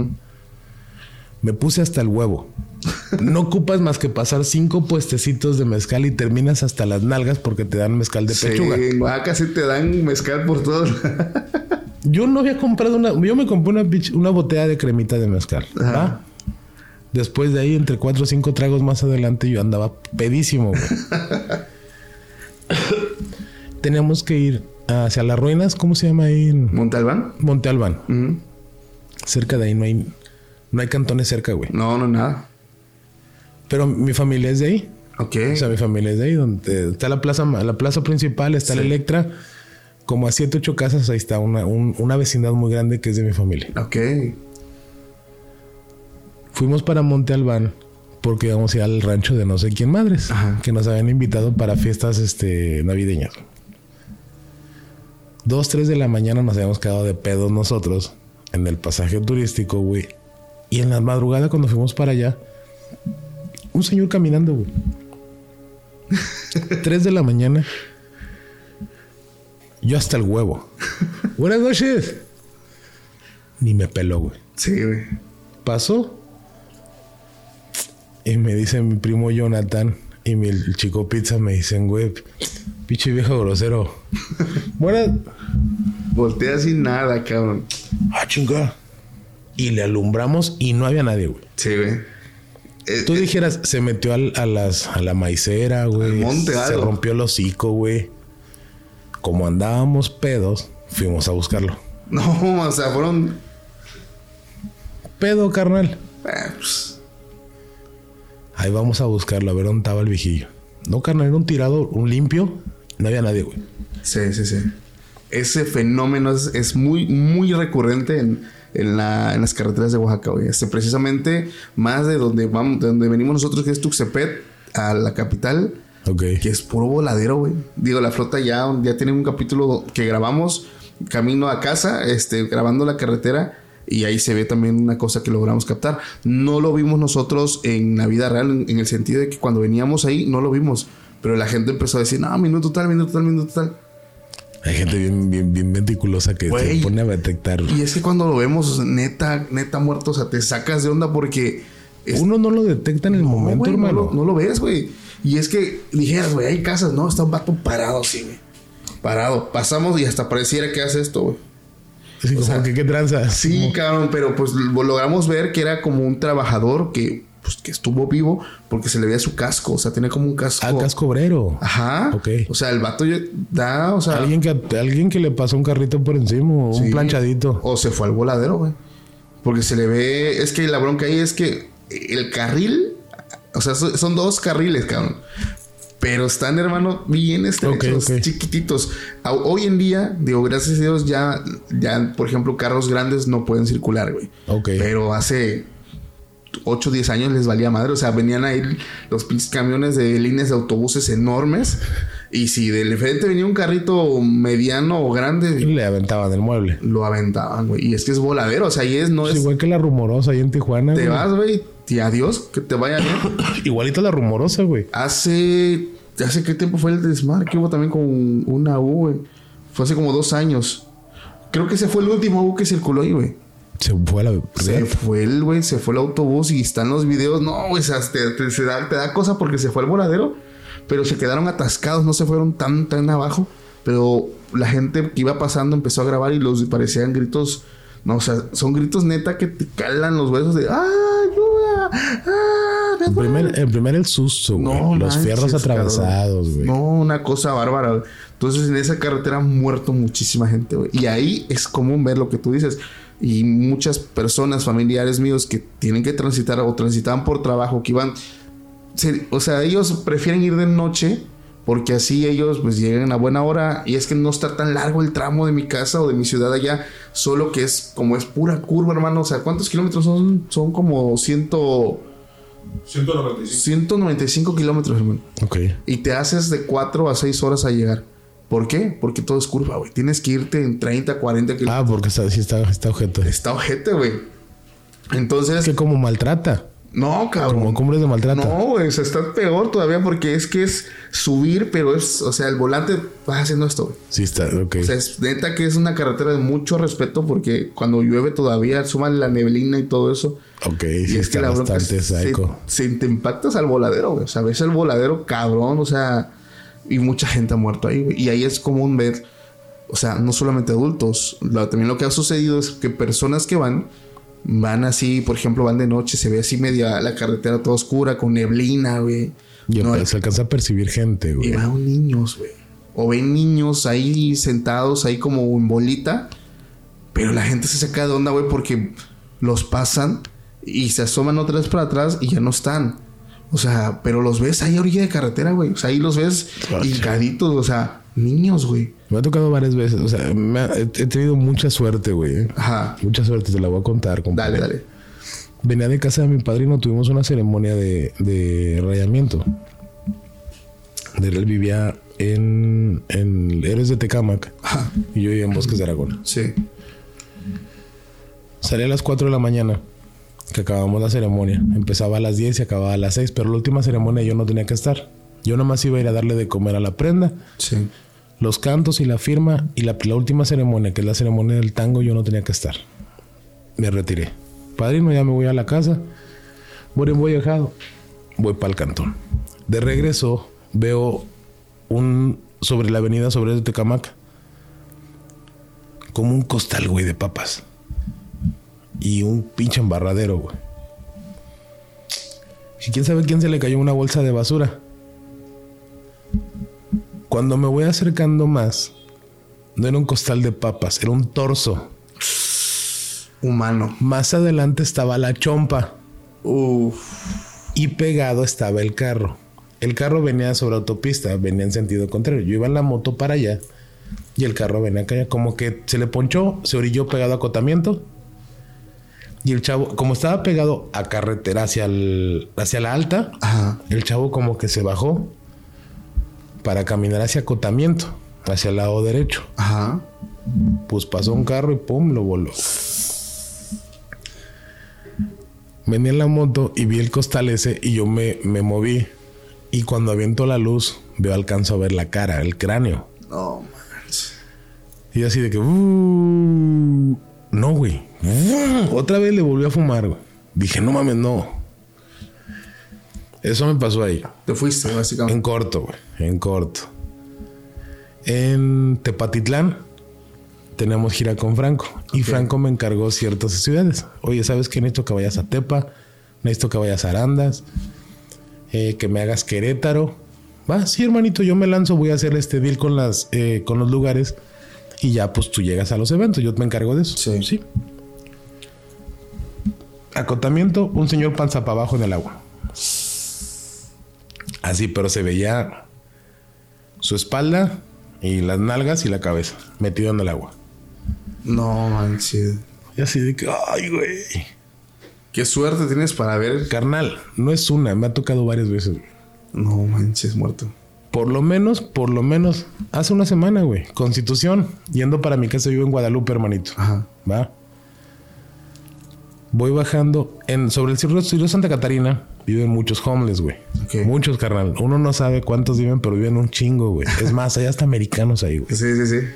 Me puse hasta el huevo. No ocupas más que pasar cinco puestecitos de mezcal y terminas hasta las nalgas porque te dan mezcal de Sí, pechuga. en Oaxaca sí te dan mezcal por todo. Yo no había comprado una. Yo me compré una, una botella de cremita de mezcal. Después de ahí, entre cuatro o cinco tragos más adelante, yo andaba pedísimo. Teníamos que ir hacia las ruinas. ¿Cómo se llama ahí? En ¿Monte Albán? Monte Albán. Ujú. Cerca de ahí no hay, no hay cantones cerca, güey. No, no, nada. Pero mi familia es de ahí. Ok. O sea, mi familia es de ahí, donde está la plaza, la plaza principal, está la Electra. Como a siete, ocho casas, ahí está una, un- una vecindad muy grande que es de mi familia. ok. Fuimos para Monte Albán porque íbamos a ir al rancho de no sé quién madres, Ajá. que nos habían invitado para fiestas este, navideñas. Dos, tres de la mañana nos habíamos quedado de pedos nosotros en el pasaje turístico, güey. Y en la madrugada cuando fuimos para allá, un señor caminando, güey. tres de la mañana. Yo hasta el huevo. Buenas noches. Ni me peló, güey. Sí, güey. Pasó. Y me dice mi primo Jonathan y mi el chico pizza me dicen, güey, pinche viejo grosero. Buenas. Voltea sin nada, cabrón. Ah, chinga. Y le alumbramos y no había nadie, güey. Sí, güey. Eh, Tú dijeras, se metió al- a, las, a la maicera, güey. Al monte, Se algo. rompió el hocico, güey. Como andábamos pedos, fuimos a buscarlo. No, o sea, fueron. Pedo, carnal. eh, pues, Ahí vamos a buscarlo, a ver dónde estaba el viejillo. No, carnal, era un tirado, un limpio. No había nadie, güey. sí, sí, sí. Ese fenómeno es, es muy, muy recurrente en, en, la- en las carreteras de Oaxaca, güey. Este, precisamente más de donde vamos, de donde venimos nosotros, que es Tuxtepet, a la capital, Ok. que es puro voladero, güey. Digo, la flota ya, ya tiene un capítulo que grabamos camino a casa, este, grabando la carretera. Y ahí se ve también una cosa que logramos captar. No lo vimos nosotros en la vida real, en, en el sentido de que cuando veníamos ahí no lo vimos. Pero la gente empezó a decir, no, minuto tal, minuto tal, minuto tal. Hay gente bien, bien, bien meticulosa que se pone a detectar. Y es que cuando lo vemos neta, neta muerto, o sea, te sacas de onda porque... es- Uno no lo detecta en el No, momento, no, hermano. lo, no lo ves, güey. Y es que dijeras, güey, hay casas, no, está un vato parado así, güey. Parado. Pasamos y hasta pareciera que hace esto, güey. Así como sea, que qué tranza. Sí, Como- cabrón, pero pues lo logramos ver que era como un trabajador que, pues, que estuvo vivo porque se le veía su casco, o sea, tenía como un casco. Ah, casco obrero. Ajá. Ok. O sea, el vato ya da, o sea, Alguien que, alguien que le pasó un carrito por encima, o un planchadito. o se fue al voladero, güey. Porque se le ve, es que la bronca ahí es que el carril, o sea, so- son dos carriles, cabrón. Pero están, hermano, bien estrechos, chiquititos. Hoy en día, digo, gracias a Dios, ya, ya, por ejemplo, carros grandes no pueden circular, güey. Ok. Pero hace 8 o 10 años les valía madre. O sea, venían ahí los pinches camiones de líneas de autobuses enormes. Y si del frente venía un carrito mediano o grande. Le aventaban el mueble. Lo aventaban, güey. Y es que es voladero. O sea, y es, no es. Igual que la rumorosa ahí en Tijuana. Te vas, güey. Y adiós, que te vaya bien. Igualito la rumorosa, güey. Hace. ¿Hace qué tiempo fue el desmadre que hubo también con una U, güey? Fue hace como dos años. Creo que ese fue el último U que circuló ahí, güey. Se fue la. Se fue el, güey, se fue el autobús y están los videos. No, güey, te, te, da, te da cosa porque se fue el voladero, pero se quedaron atascados, no se fueron tan, tan abajo. Pero la gente que iba pasando empezó a grabar y los parecían gritos. No, o sea, son gritos neta que te calan los huesos de ¡Ah, ayuda! ¡Ah! En primer, en primer el susto, No, los fierros atravesados, güey. No, una cosa bárbara. Entonces en esa carretera han muerto muchísima gente, güey. Y ahí es común ver lo que tú dices y muchas personas, familiares míos que tienen que transitar o transitaban por trabajo, que iban, o sea, ellos prefieren ir de noche porque así ellos pues llegan a buena hora y es que no está tan largo el tramo de mi casa o de mi ciudad allá, solo que es como es pura curva, hermano, o sea, ¿cuántos kilómetros son? Son como ciento... 195. 195 kilómetros, hermano. Ok. Y te haces de 4 a 6 horas a llegar. ¿Por qué? Porque todo es curva, güey. Tienes que irte en 30, 40 kilómetros. Ah, porque está, sí está, está ojete. Está ojete, güey. Entonces. Es que como maltrata. No, cabrón. Como cumbres de maltrata. No, güey. O sea, está peor todavía porque es que es subir, pero es. O sea, el volante va haciendo esto, güey. Sí, está, ok. O sea, es neta que es una carretera de mucho respeto porque cuando llueve todavía suman la neblina y todo eso. Ok, y sí, es que la bastante se, se, te impactas al voladero, güey. O sea, ves el voladero cabrón, o sea y mucha gente ha muerto ahí, Y ahí es común ver, o sea, no solamente adultos, también lo que ha sucedido es que personas que van, van así, por ejemplo, van de noche, se ve así media la carretera toda oscura, con neblina, güey. Y no, se alcanza a percibir gente, güey. Y van niños, güey. O ven niños ahí sentados, ahí como en bolita. Pero la gente se saca de onda, güey, porque los pasan y se asoman otra vez para atrás y ya no están. O sea, pero los ves ahí a orilla de carretera, güey. O sea, ahí los ves hincaditos, o sea, niños, güey. Me ha tocado varias veces. O sea, he, tenido mucha suerte, güey. Ajá. Mucha suerte, te la voy a contar. Dale, dale. Venía de casa de mi padrino, tuvimos una ceremonia de, de rayamiento. Él vivía en, en Héroes de Tecámac Ajá. y yo vivía en Bosques de Aragón. Sí. Salí a las 4 de la mañana que acabamos la ceremonia. Empezaba a las 10 y acababa a las 6, pero la última ceremonia yo no tenía que estar. Yo nomás iba a ir a darle de comer a la prenda. Sí. Los cantos y la firma y la, última ceremonia, que es la ceremonia del tango, yo no tenía que estar. Me retiré. Padrino, ya me voy a la casa. Voy voy dejado. Voy para el cantón. De regreso veo un sobre la avenida sobre el Tecamac como un costal, güey, de papas y un pinche embarradero, güey. Y quién sabe quién se le cayó una bolsa de basura. Cuando me voy acercando más, no era un costal de papas, era un torso. Humano. Más adelante estaba la chompa. Uf. Y pegado estaba el carro. El carro venía sobre autopista, venía en sentido contrario. Yo iba en la moto para allá y el carro venía acá. Como que se le ponchó, se orilló pegado a acotamiento y el chavo, como estaba pegado a carretera hacia, el, hacia la alta, el chavo como que se bajó para caminar hacia acotamiento, hacia el lado derecho. Ajá. Pues pasó un carro y pum, lo voló. Venía en la moto y vi el costal ese y yo me, me moví. Y cuando aviento la luz, veo, alcanzo a ver la cara, el cráneo. No, Y así de que... Uh, no, güey. Otra vez le volví a fumar, güey. Dije, no mames, no. Eso me pasó ahí. Te fuiste, básicamente. En corto, güey. En corto. En Tepatitlán tenemos gira con Franco. Y Franco me encargó ciertas ciudades. Oye, ¿sabes qué? Necesito que vayas a Tepa. Necesito que vayas a Arandas. Eh, que me hagas Querétaro. Va, sí, hermanito, yo me lanzo. Voy a hacer este deal con, las, eh, con los lugares. Y ya, pues tú llegas a los eventos. Yo me encargo de eso. Sí. Sí. Acotamiento, un señor panza para abajo en el agua. Así, pero se veía su espalda y las nalgas y la cabeza, metido en el agua. No manches. Y así de que, ay, güey. Qué suerte tienes para ver. Carnal, no es una, me ha tocado varias veces. No manches, muerto. Por lo menos, por lo menos, hace una semana, güey. Constitución, yendo para mi casa, vivo en Guadalupe, hermanito. Ajá. Va. Voy bajando en sobre el río, río Santa Catarina. Viven muchos homeless, güey. Ok. Muchos, carnal. Uno no sabe cuántos viven, pero viven un chingo, güey. Es más, hay hasta americanos ahí, güey. Sí, sí, sí.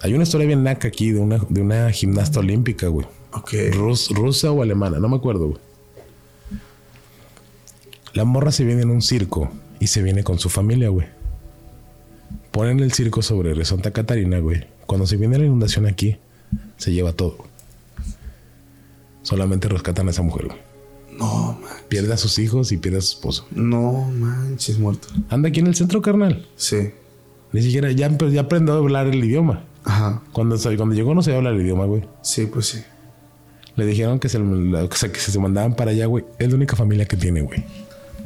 Hay una historia bien naca aquí de una, de una gimnasta olímpica, güey. Ok. Rus- rusa o alemana, no me acuerdo, güey. La morra se viene en un circo y se viene con su familia, güey. Ponen el circo sobre Santa Catarina, güey. Cuando se viene la inundación aquí, se lleva todo. Solamente rescatan a esa mujer, güey. No, man. Pierde a sus hijos y pierde a su esposo. No manches, muerto. Anda aquí en el centro, carnal. Sí. Ni siquiera ya, empe- ya aprendió a hablar el idioma. Ajá. Cuando, cuando llegó no sabía hablar el idioma, güey. Sí, pues sí. Le dijeron que se, o sea, que se mandaban para allá, güey. Es la única familia que tiene, güey.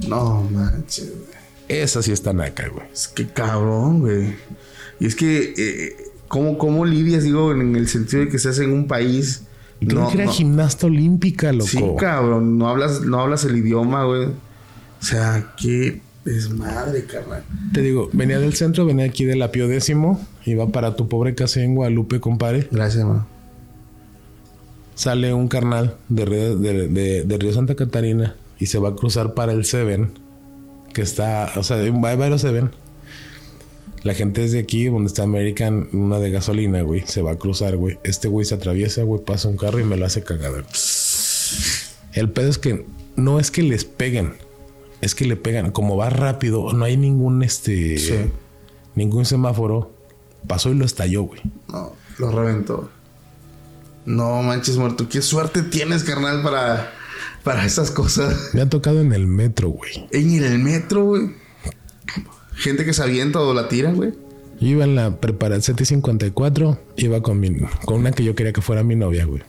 No manches, güey. Esa sí está naca, güey. Es que cabrón, güey. Y es que, eh, ¿cómo, ¿cómo lidias, digo, en el sentido de que estás en un país? Creo que era gimnasta olímpica, loco. Sí, cabrón. No hablas, no hablas el idioma, güey. O sea, qué desmadre, carnal. Te digo, venía del centro, venía aquí de la Pío décimo, iba para tu pobre casa en Guadalupe, compadre. Gracias, hermano. Sale un carnal de, Río- de, de- de Río Santa Catarina y se va a cruzar para el Seven, que está, o sea, hay varios Seven. La gente es de aquí, donde está American, una de gasolina, güey, se va a cruzar, güey. Este güey se atraviesa, güey, pasa un carro y me lo hace cagada. El pedo es que no es que les peguen, es que le pegan. Como va rápido, no hay ningún este, Sí. ningún semáforo. Pasó y lo estalló, güey. No, lo reventó. No manches, muerto. Qué suerte tienes, carnal, para, para esas cosas. Me ha tocado en el metro, güey. En el metro, güey. Gente que se avienta o la tira, güey. Yo iba en la prepara 754, iba con mi, con una que yo quería que fuera mi novia, güey.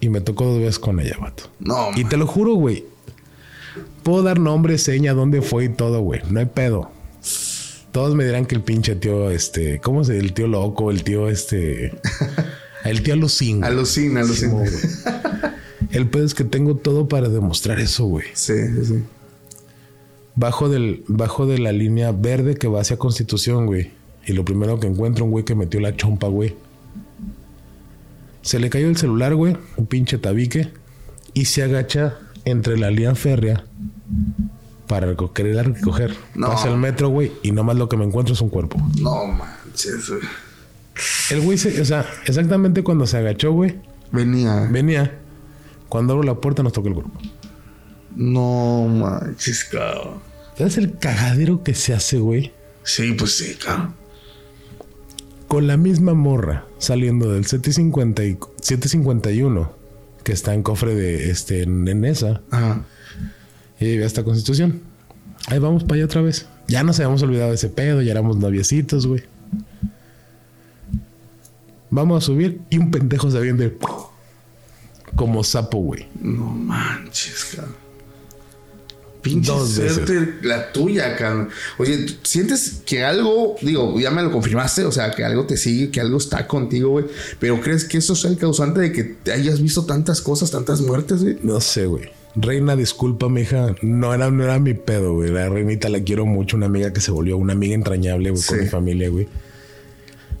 Y me tocó dos veces con ella, vato. No, Y man. te lo juro, güey. Puedo dar nombre, seña, dónde fue y todo, güey. No hay pedo. Todos me dirán que el pinche tío, este, ¿cómo se El tío loco, el tío, este, el tío alucina, alucina. güey. El pedo es que tengo todo para demostrar eso, güey. Sí, sí, sí. Bajo, del, bajo de la línea verde que va hacia Constitución, güey. Y lo primero que encuentro, un güey que metió la chompa, güey. Se le cayó el celular, güey. Un pinche tabique. Y se agacha entre la línea férrea para reco- querer recoger. No. Pasa el metro, güey. Y nomás lo que me encuentro es un cuerpo. No manches, güey. El güey se... O sea, exactamente cuando se agachó, güey. Venía. Venía. Cuando abro la puerta nos tocó el cuerpo. No manches, cabrón. ¿Sabes el cagadero que se hace, güey? Sí, pues sí, cabrón. con la misma morra saliendo del 750 y- 751 que está en cofre de este en, esa Ajá. y hasta Constitución. Ahí vamos para allá otra vez. Ya nos habíamos olvidado de ese pedo, ya éramos noviecitos, güey. Vamos a subir y un pendejo se avienta como sapo, güey. No manches, cabrón. Pinche Dos suerte la tuya, cabrón. Oye, ¿tú ¿sientes que algo, digo, ya me lo confirmaste, o sea, que algo te sigue, que algo está contigo, güey? Pero ¿crees que eso sea el causante de que te hayas visto tantas cosas, tantas muertes, güey? No sé, güey. Reina, disculpa, hija. No era, no era mi pedo, güey. La reinita la quiero mucho. Una amiga que se volvió una amiga entrañable, güey, con mi familia, güey.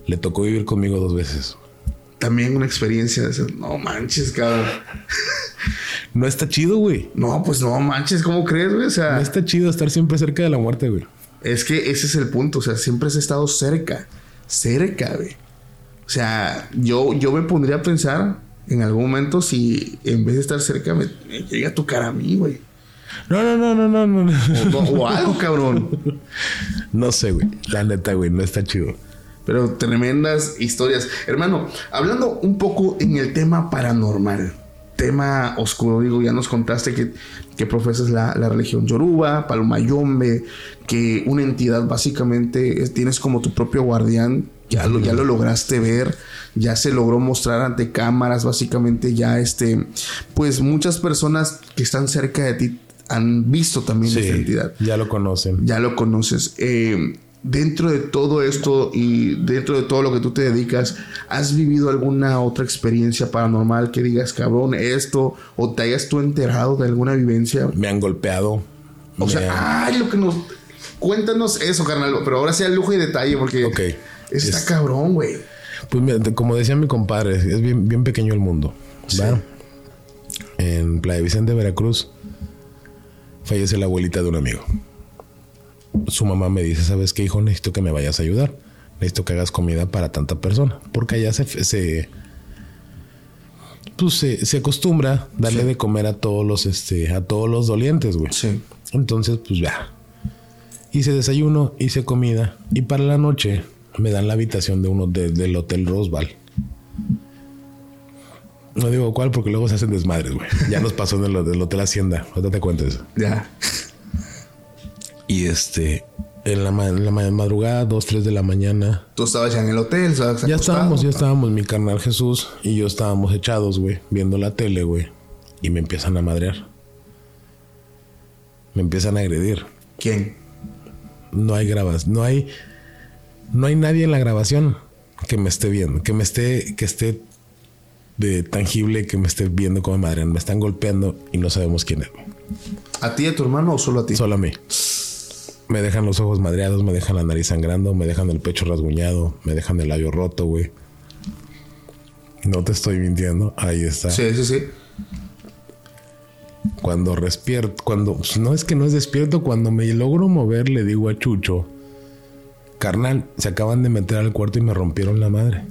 Le tocó vivir conmigo dos veces. También una experiencia de esas. No manches, cabrón. No está chido, güey. No, pues no manches, ¿cómo crees, güey? O sea, No está chido estar siempre cerca de la muerte, güey. es que ese es el punto. O sea, siempre has estado cerca. Cerca, güey. O sea, yo, yo me pondría a pensar en algún momento si en vez de estar cerca me, me llega a tocar a mí, güey. No, no, no, no, no, no. O, no- o algo, cabrón. No sé, güey. La neta, güey, no está chido. Pero tremendas historias. Hermano, hablando un poco en el tema paranormal, tema oscuro, digo, ya nos contaste que, que profesas la, la religión yoruba, palomayombe, que una entidad básicamente es- tienes como tu propio guardián, ya lo, ya lo lograste ver, ya se logró mostrar ante cámaras, básicamente ya este, pues muchas personas que están cerca de ti han visto también esta entidad ya lo conocen. ya lo conoces. Eh, dentro de todo esto y dentro de todo lo que tú te dedicas, ¿has vivido alguna otra experiencia paranormal que digas, cabrón, esto, o te hayas tú enterado de alguna vivencia? Me han golpeado. O sea, han- ay, lo que nos. Cuéntanos eso, carnal, pero ahora sea lujo y detalle, porque Ok. eso está Es- cabrón, güey. Pues mira, como decía mi compadre, es bien, bien pequeño el mundo. ¿va? En Playa Vicente, Veracruz, fallece la abuelita de un amigo. Su mamá me dice, ¿sabes qué, hijo? Necesito que me vayas a ayudar. Necesito que hagas comida para tanta persona. Porque allá se... se pues se, se acostumbra darle de comer a todos los este a todos los dolientes, güey. Sí. Entonces, pues ya. Hice desayuno, hice comida y para la noche me dan la habitación de uno de- del Hotel Rosval. No digo cuál porque luego se hacen desmadres, güey. Ya nos pasó en el, del Hotel Hacienda. Ahorita te cuento eso. Ya. Y este, en la, en la ma- madrugada, 2, 3 de la mañana, Tú estabas ya en el hotel, ya estábamos, ya estábamos, mi carnal Jesús y yo estábamos echados, güey, viendo la tele, güey. Y me empiezan a madrear. Me empiezan a agredir. ¿Quién? no hay grabas, no hay, no hay nadie en la grabación que me esté viendo, que me esté, que esté de tangible, que me esté viendo como madre. Me están golpeando y no sabemos quién es. ¿A ti a tu hermano o solo a ti? Solo a mí. Me dejan los ojos madreados, me dejan la nariz sangrando, me dejan el pecho rasguñado, me dejan el labio roto, güey. No te estoy mintiendo. Ahí está. Sí, sí, sí. Cuando despierto, cuando no es que no es despierto, cuando me logro mover, le digo a Chucho, carnal, se acaban de meter al cuarto y me rompieron la madre.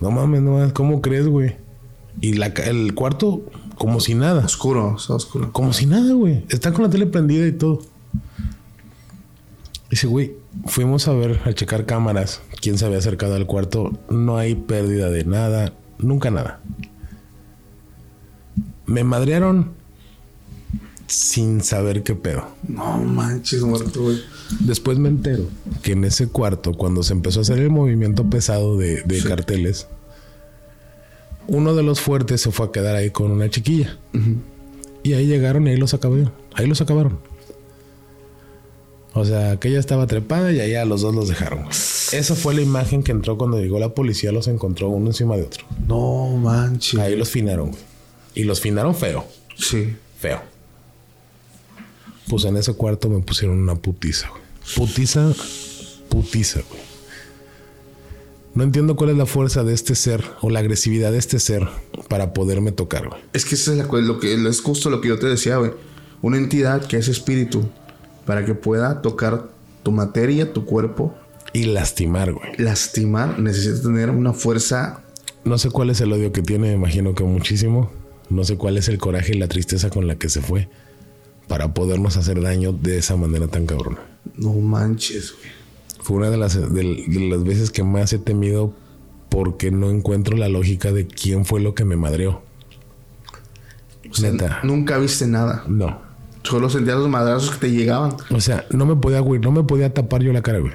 No mames, no mames, ¿cómo crees, güey? Y la, el cuarto, como si nada. Oscuro, está oscuro. Como si nada, güey. Está con la tele prendida y todo. Dice, güey, fuimos a ver, a checar cámaras. ¿Quién se había acercado al cuarto? No hay pérdida de nada. Nunca nada. Me madrearon sin saber qué pedo. No manches, muerto, güey. Después me entero que en ese cuarto, cuando se empezó a hacer el movimiento pesado de, de Sí. carteles, uno de los fuertes se fue a quedar ahí con una chiquilla. Y ahí llegaron y ahí los acabaron. Ahí los acabaron. O sea, aquella estaba trepada y allá los dos los dejaron. Esa fue la imagen que entró cuando llegó la policía, los encontró uno encima de otro. No manches. Ahí los finaron, güey. Y los finaron feo, Sí. feo. Pues en ese cuarto me pusieron una putiza, güey. Putiza, putiza, güey. No entiendo cuál es la fuerza de este ser o la agresividad de este ser para poderme tocar, güey. Es que eso es la lo que es justo lo que yo te decía, güey. Una entidad que es espíritu para que pueda tocar tu materia, tu cuerpo, Y lastimar, güey. lastimar, necesita tener una fuerza. No sé cuál es el odio que tiene, me imagino que muchísimo. No sé cuál es el coraje y la tristeza con la que se fue para podernos hacer daño de esa manera tan cabrona. No manches, güey. Fue una de las, de, de las veces que más he temido porque no encuentro la lógica de quién fue lo que me madreó. O sea, Neta. nunca viste nada. No. Solo sentías los madrazos que te llegaban. O sea, no me podía, güey, no me podía tapar yo la cara, güey.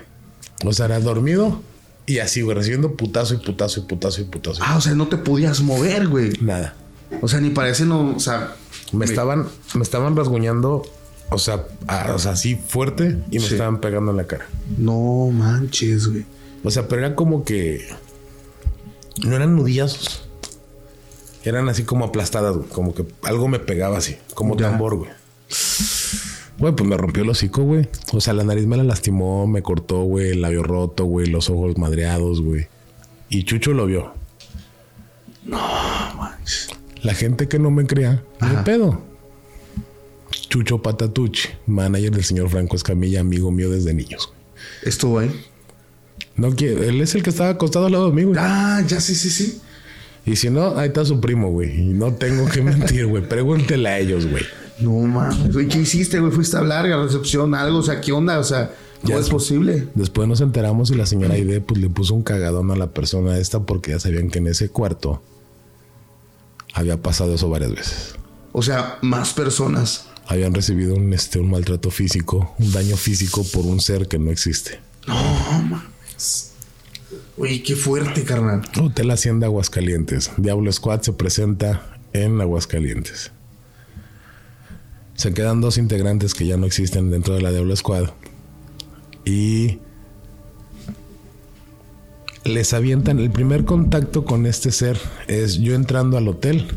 O sea, era dormido y así, güey, recibiendo putazo y putazo y putazo y putazo. Ah, o sea, no te podías mover, güey. Nada. O sea, ni parece no. O sea, Me estaban, me estaban rasguñando, o sea, a- o sea, así fuerte y me Sí. estaban pegando en la cara. no manches, güey. O sea, pero era como que no eran nudillazos. Eran así como aplastadas, güey. Como que algo me pegaba así, como Ya. tambor, güey. Güey, pues me rompió el hocico, güey. O sea, la nariz me la lastimó, me cortó, güey, el labio roto, güey, los ojos madreados, güey. Y Chucho lo vio. No manches. La gente que no me crea, Ajá. pedo. Chucho Patatucci, manager del señor Franco Escamilla, amigo mío desde niños. Estuvo ahí. No quiere, él es el que estaba acostado al lado de mí, güey. Ah, ya sí, sí, sí. Y si no, ahí está su primo, güey. Y no tengo que mentir, güey. Pregúntele a ellos, güey. No mames, güey. ¿Qué hiciste, güey? ¿Fuiste a hablar a recepción? ¿Algo? O sea, ¿qué onda? O sea, ¿cómo Ya es posible? Después nos enteramos y la señora Aide pues le puso un cagadón a la persona esta porque ya sabían que en ese cuarto había pasado eso varias veces. O sea, más personas. Habían recibido un, este, un maltrato físico, un daño físico por un ser que no existe. No mames. Oye, qué fuerte, carnal. Hotel Hacienda Aguascalientes. Diablo Squad se presenta en Aguascalientes. Se quedan dos integrantes que ya no existen dentro de la Diablo Squad Y les avientan. El primer contacto con este ser es yo entrando al hotel.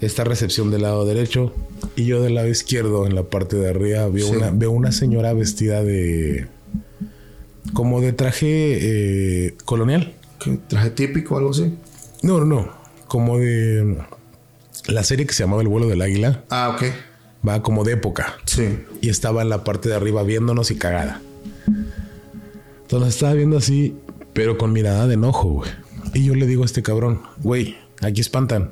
Esta recepción del lado derecho y yo del lado izquierdo, en la parte de arriba, veo, Sí. una, veo una señora vestida de. como de traje eh, colonial. ¿Qué? ¿Traje típico o algo así? No, no, no. Como de. La serie que se llamaba El vuelo del águila. Ah, ok. Va como de época. Sí. y estaba en la parte de arriba viéndonos y cagada. Entonces estaba viendo así, pero con mirada de enojo, güey. Y yo le digo a este cabrón, güey, aquí espantan.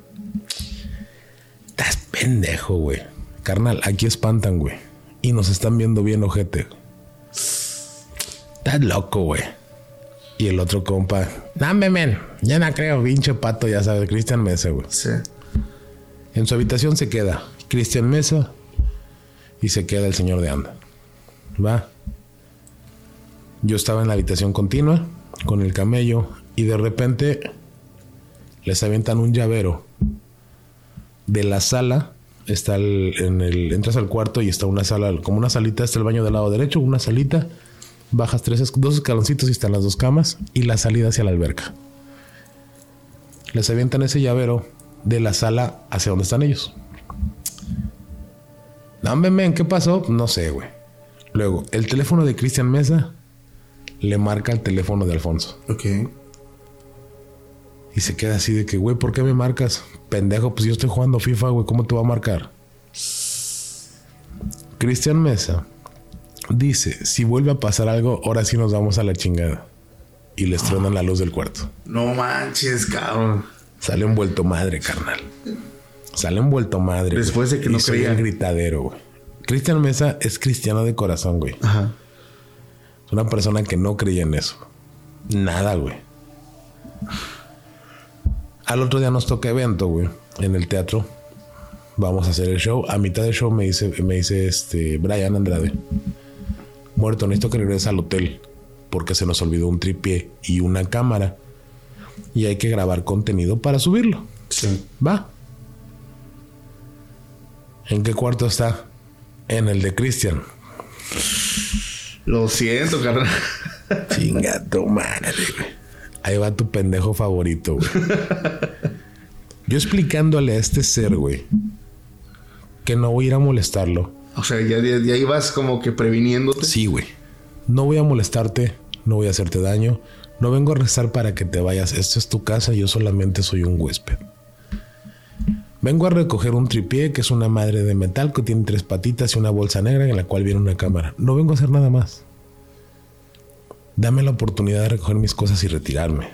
Pendejo, güey. Carnal, aquí espantan, güey. Y nos están viendo bien, ojete. Estás loco, güey. Y el otro compa, dame, men. Ya no creo, pinche pato, ya sabes, Cristian Mesa, güey. Sí. En su habitación se queda Cristian Mesa y se queda el señor de Anda. Va. Yo estaba en la habitación continua con el camello y de repente les avientan un llavero de la sala. Está el- en el entras al cuarto y está una sala como una salita está el baño del lado derecho una salita bajas tres es- dos escaloncitos y están las dos camas y la salida hacia la alberca les avientan ese llavero de la sala hacia donde están ellos. Hombre, men, ¿qué pasó? No sé, güey. Luego, el teléfono de Cristian Mesa le marca el teléfono de Alfonso. Ok. Y se queda así de que, güey, ¿por qué me marcas? Pendejo, pues yo estoy jugando FIFA, güey, ¿cómo te va a marcar? Cristian Mesa dice, si vuelve a pasar algo, ahora sí nos vamos a la chingada. Y les tronan la luz del cuarto. No manches, cabrón. Sale envuelto madre, carnal. Sale envuelto madre. Después de que no creía. el gritadero, güey. Cristian Mesa es cristiano de corazón, güey. Ajá. Es una persona que no creía en eso. Nada, güey. Al otro día nos toca evento, güey. En el teatro. Vamos a hacer el show. A mitad del show me dice, me dice este Brian Andrade. Muerto, necesito que regreses al hotel. Porque se nos olvidó un tripié y una cámara. Y hay que grabar contenido para subirlo. Sí. Va. ¿En qué cuarto está? En el de Cristian. Lo siento, carnal. Chinga tu madre, güey. Ahí va tu pendejo favorito, güey. Yo explicándole a este ser, güey, que no voy a ir a molestarlo. O sea, ya, ya, ya ibas como que previniéndote. Sí, güey. No voy a molestarte, no voy a hacerte daño. No vengo a rezar para que te vayas. Esta es tu casa, yo solamente soy un huésped. Vengo a recoger un tripié que es una madre de metal que tiene tres patitas y una bolsa negra en la cual viene una cámara. No vengo a hacer nada más. Dame la oportunidad de recoger mis cosas y retirarme.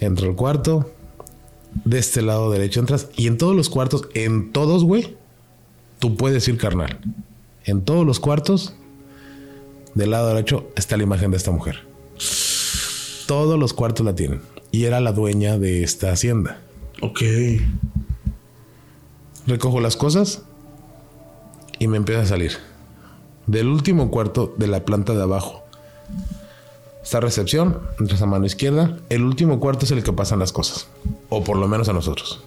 Entro al cuarto. De este lado derecho entras. Y en todos los cuartos, en todos, güey, tú puedes ir carnal. En todos los cuartos, del lado derecho, está la imagen de esta mujer. Todos los cuartos la tienen. Y era la dueña de esta hacienda. Ok. Recojo las cosas y me empieza a salir. Del último cuarto de la planta de abajo. Está recepción, entras a mano izquierda. El último cuarto es el que pasan las cosas. O por lo menos a nosotros.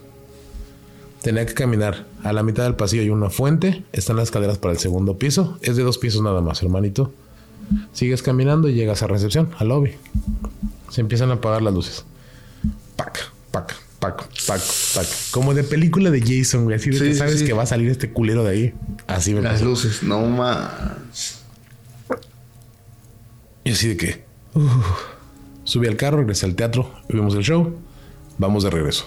Tenía que caminar. A la mitad del pasillo hay una fuente. Están las escaleras para el segundo piso. Es de dos pisos nada más, hermanito. Sigues caminando y llegas a recepción, al lobby. Se empiezan a apagar las luces. Pac, pac, pac, pac, pac. Como de película de Jason, güey. Así de Sí, que sabes sí. que va a salir este culero de ahí. Así me Las luces. No más. Y así de que. subí al carro, regresé al teatro, vimos el show, vamos de regreso.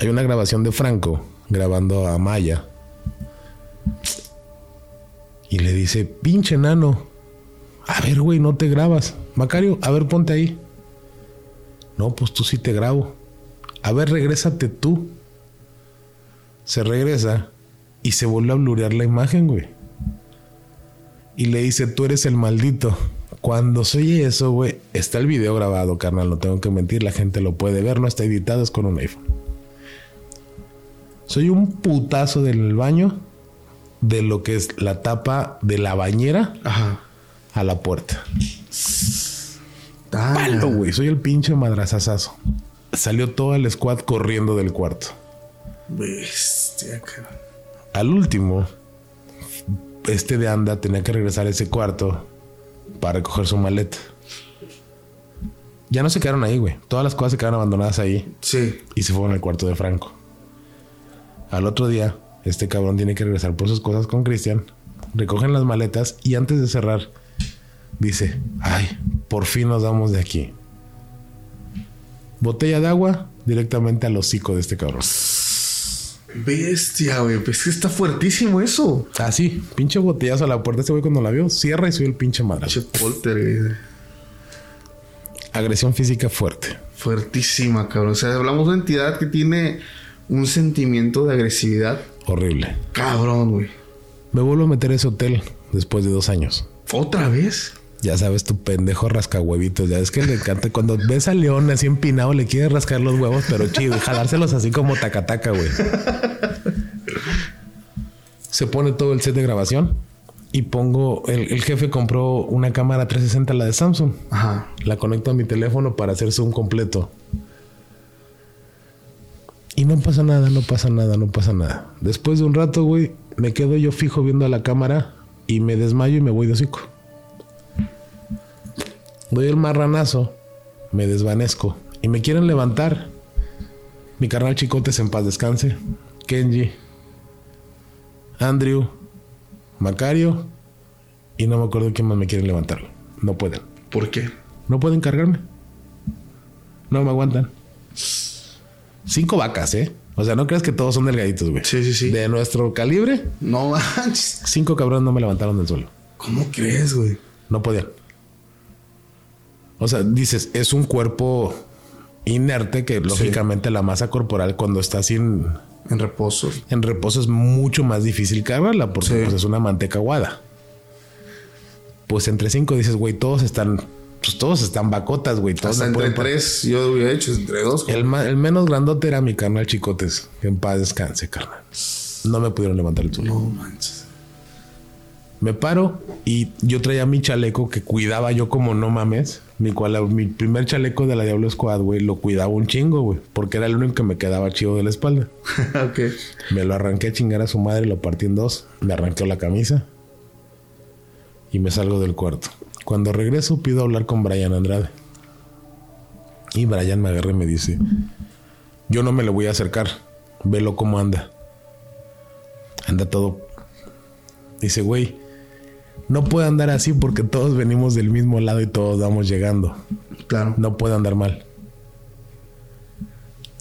Hay una grabación de Franco grabando a Maya. Y le dice, pinche nano. A ver, güey, no te grabas. Macario, a ver, ponte ahí. No, pues tú sí te grabo. A ver, regrésate tú. Se regresa y se vuelve a blurear la imagen, güey y le dice, tú eres el maldito. Cuando se oye eso, güey, está el video grabado, carnal, no tengo que mentir, la gente lo puede ver, no está editado, es con un iPhone. Soy un putazo del baño de lo que es la tapa de la bañera Ajá. a la puerta. Ah, Palo, güey, soy el pinche madrazazazo. Salió todo el squad corriendo del cuarto. Bestia. Al último, este de anda tenía que regresar a ese cuarto para recoger su maleta. Ya no se quedaron ahí, güey. Todas las cosas se quedaron abandonadas ahí Sí. y se fueron al cuarto de Franco. Al otro día, este cabrón tiene que regresar por sus cosas con Cristian. Recogen las maletas y antes de cerrar, dice: Ay, por fin nos vamos de aquí. Botella de agua directamente al hocico de este cabrón. Bestia, güey. Pues que está fuertísimo eso. Así, pinche botellazo a la puerta. Este güey cuando la vio, cierra y sube el pinche madre. Che poltergeist. Agresión física fuerte. Fuertísima, cabrón. O sea, hablamos de una entidad que tiene un sentimiento de agresividad. Horrible. Cabrón, güey. Me vuelvo a meter a ese hotel después de dos años. ¿Otra vez? Ya sabes, tu pendejo rascahuevitos. Ya es que le encanta. Cuando ves al león así empinado, le quieres rascar los huevos, pero chido. y Jalárselos así como tacataca, güey. Se pone todo el set de grabación y pongo. El, el jefe compró una cámara 360, la de Samsung. Ajá. La conecto a mi teléfono para hacer zoom completo. Y no pasa nada, no pasa nada, no pasa nada. Después de un rato, güey, me quedo yo fijo viendo a la cámara y me desmayo y me voy de hocico. Doy el marranazo, me desvanezco y me quieren levantar. Mi carnal Chicotes en paz descanse. Kenji, Andrew, Macario y no me acuerdo quién más me quieren levantar. No pueden. ¿Por qué? No pueden cargarme. No me aguantan. Cinco vacas, ¿eh? O sea, no creas que todos son delgaditos, güey. Sí, sí, sí. De nuestro calibre, No manches. cinco cabrones no me levantaron del suelo. ¿Cómo crees, güey? No podían. O sea, dices, es un cuerpo inerte que lógicamente la masa corporal cuando está sin En reposo. en reposo es mucho más difícil cargarla porque Sí. pues, es una manteca aguada. Pues entre cinco dices, güey, todos están, pues todos están bacotas, güey. Todos Hasta entre tres, yo hubiera hecho entre dos. El, menos grandote era mi carnal Chicotes. Que en paz descanse, carnal. No me pudieron levantar el suelo. No manches. Me paro y yo traía mi chaleco que cuidaba yo como no mames. Mi, cual, mi primer chaleco de la Diablo Squad, güey, lo cuidaba un chingo, güey. Porque era el único que me quedaba chido de la espalda. ok. Me lo arranqué a chingar a su madre, lo partí en dos. Me arranqué la camisa. Y me salgo del cuarto. Cuando regreso pido hablar con Brian Andrade. Y Brian me agarra y me dice, yo no me le voy a acercar. Velo cómo anda. Anda todo. Dice, güey, no puede andar así porque todos venimos del mismo lado y todos vamos llegando. Claro. No puede andar mal.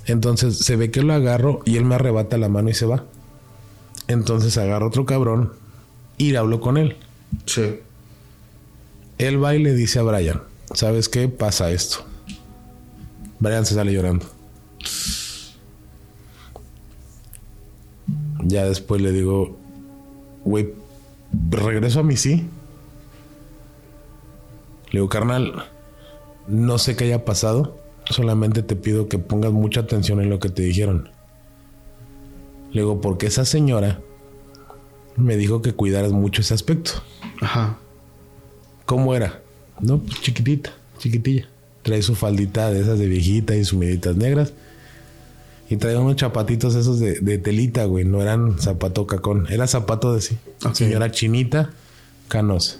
Entonces se ve que lo agarro y él me arrebata la mano y se va. Entonces agarro otro cabrón y hablo con él. Sí. Él va y le dice a Brian, ¿sabes qué? Pasa esto. Brian se sale llorando. Ya después le digo, güey, regreso a mí sí. Le digo, carnal, no sé qué haya pasado. Solamente te pido que pongas mucha atención en lo que te dijeron. Le digo, porque esa señora me dijo que cuidaras mucho ese aspecto. Ajá. ¿Cómo era? No, pues chiquitita, chiquitilla. Trae su faldita de esas de viejita y sus meditas negras. Y trae unos chapatitos esos de, de telita, güey. No eran zapato cacón. Era zapato de sí. Señora chinita, canosa,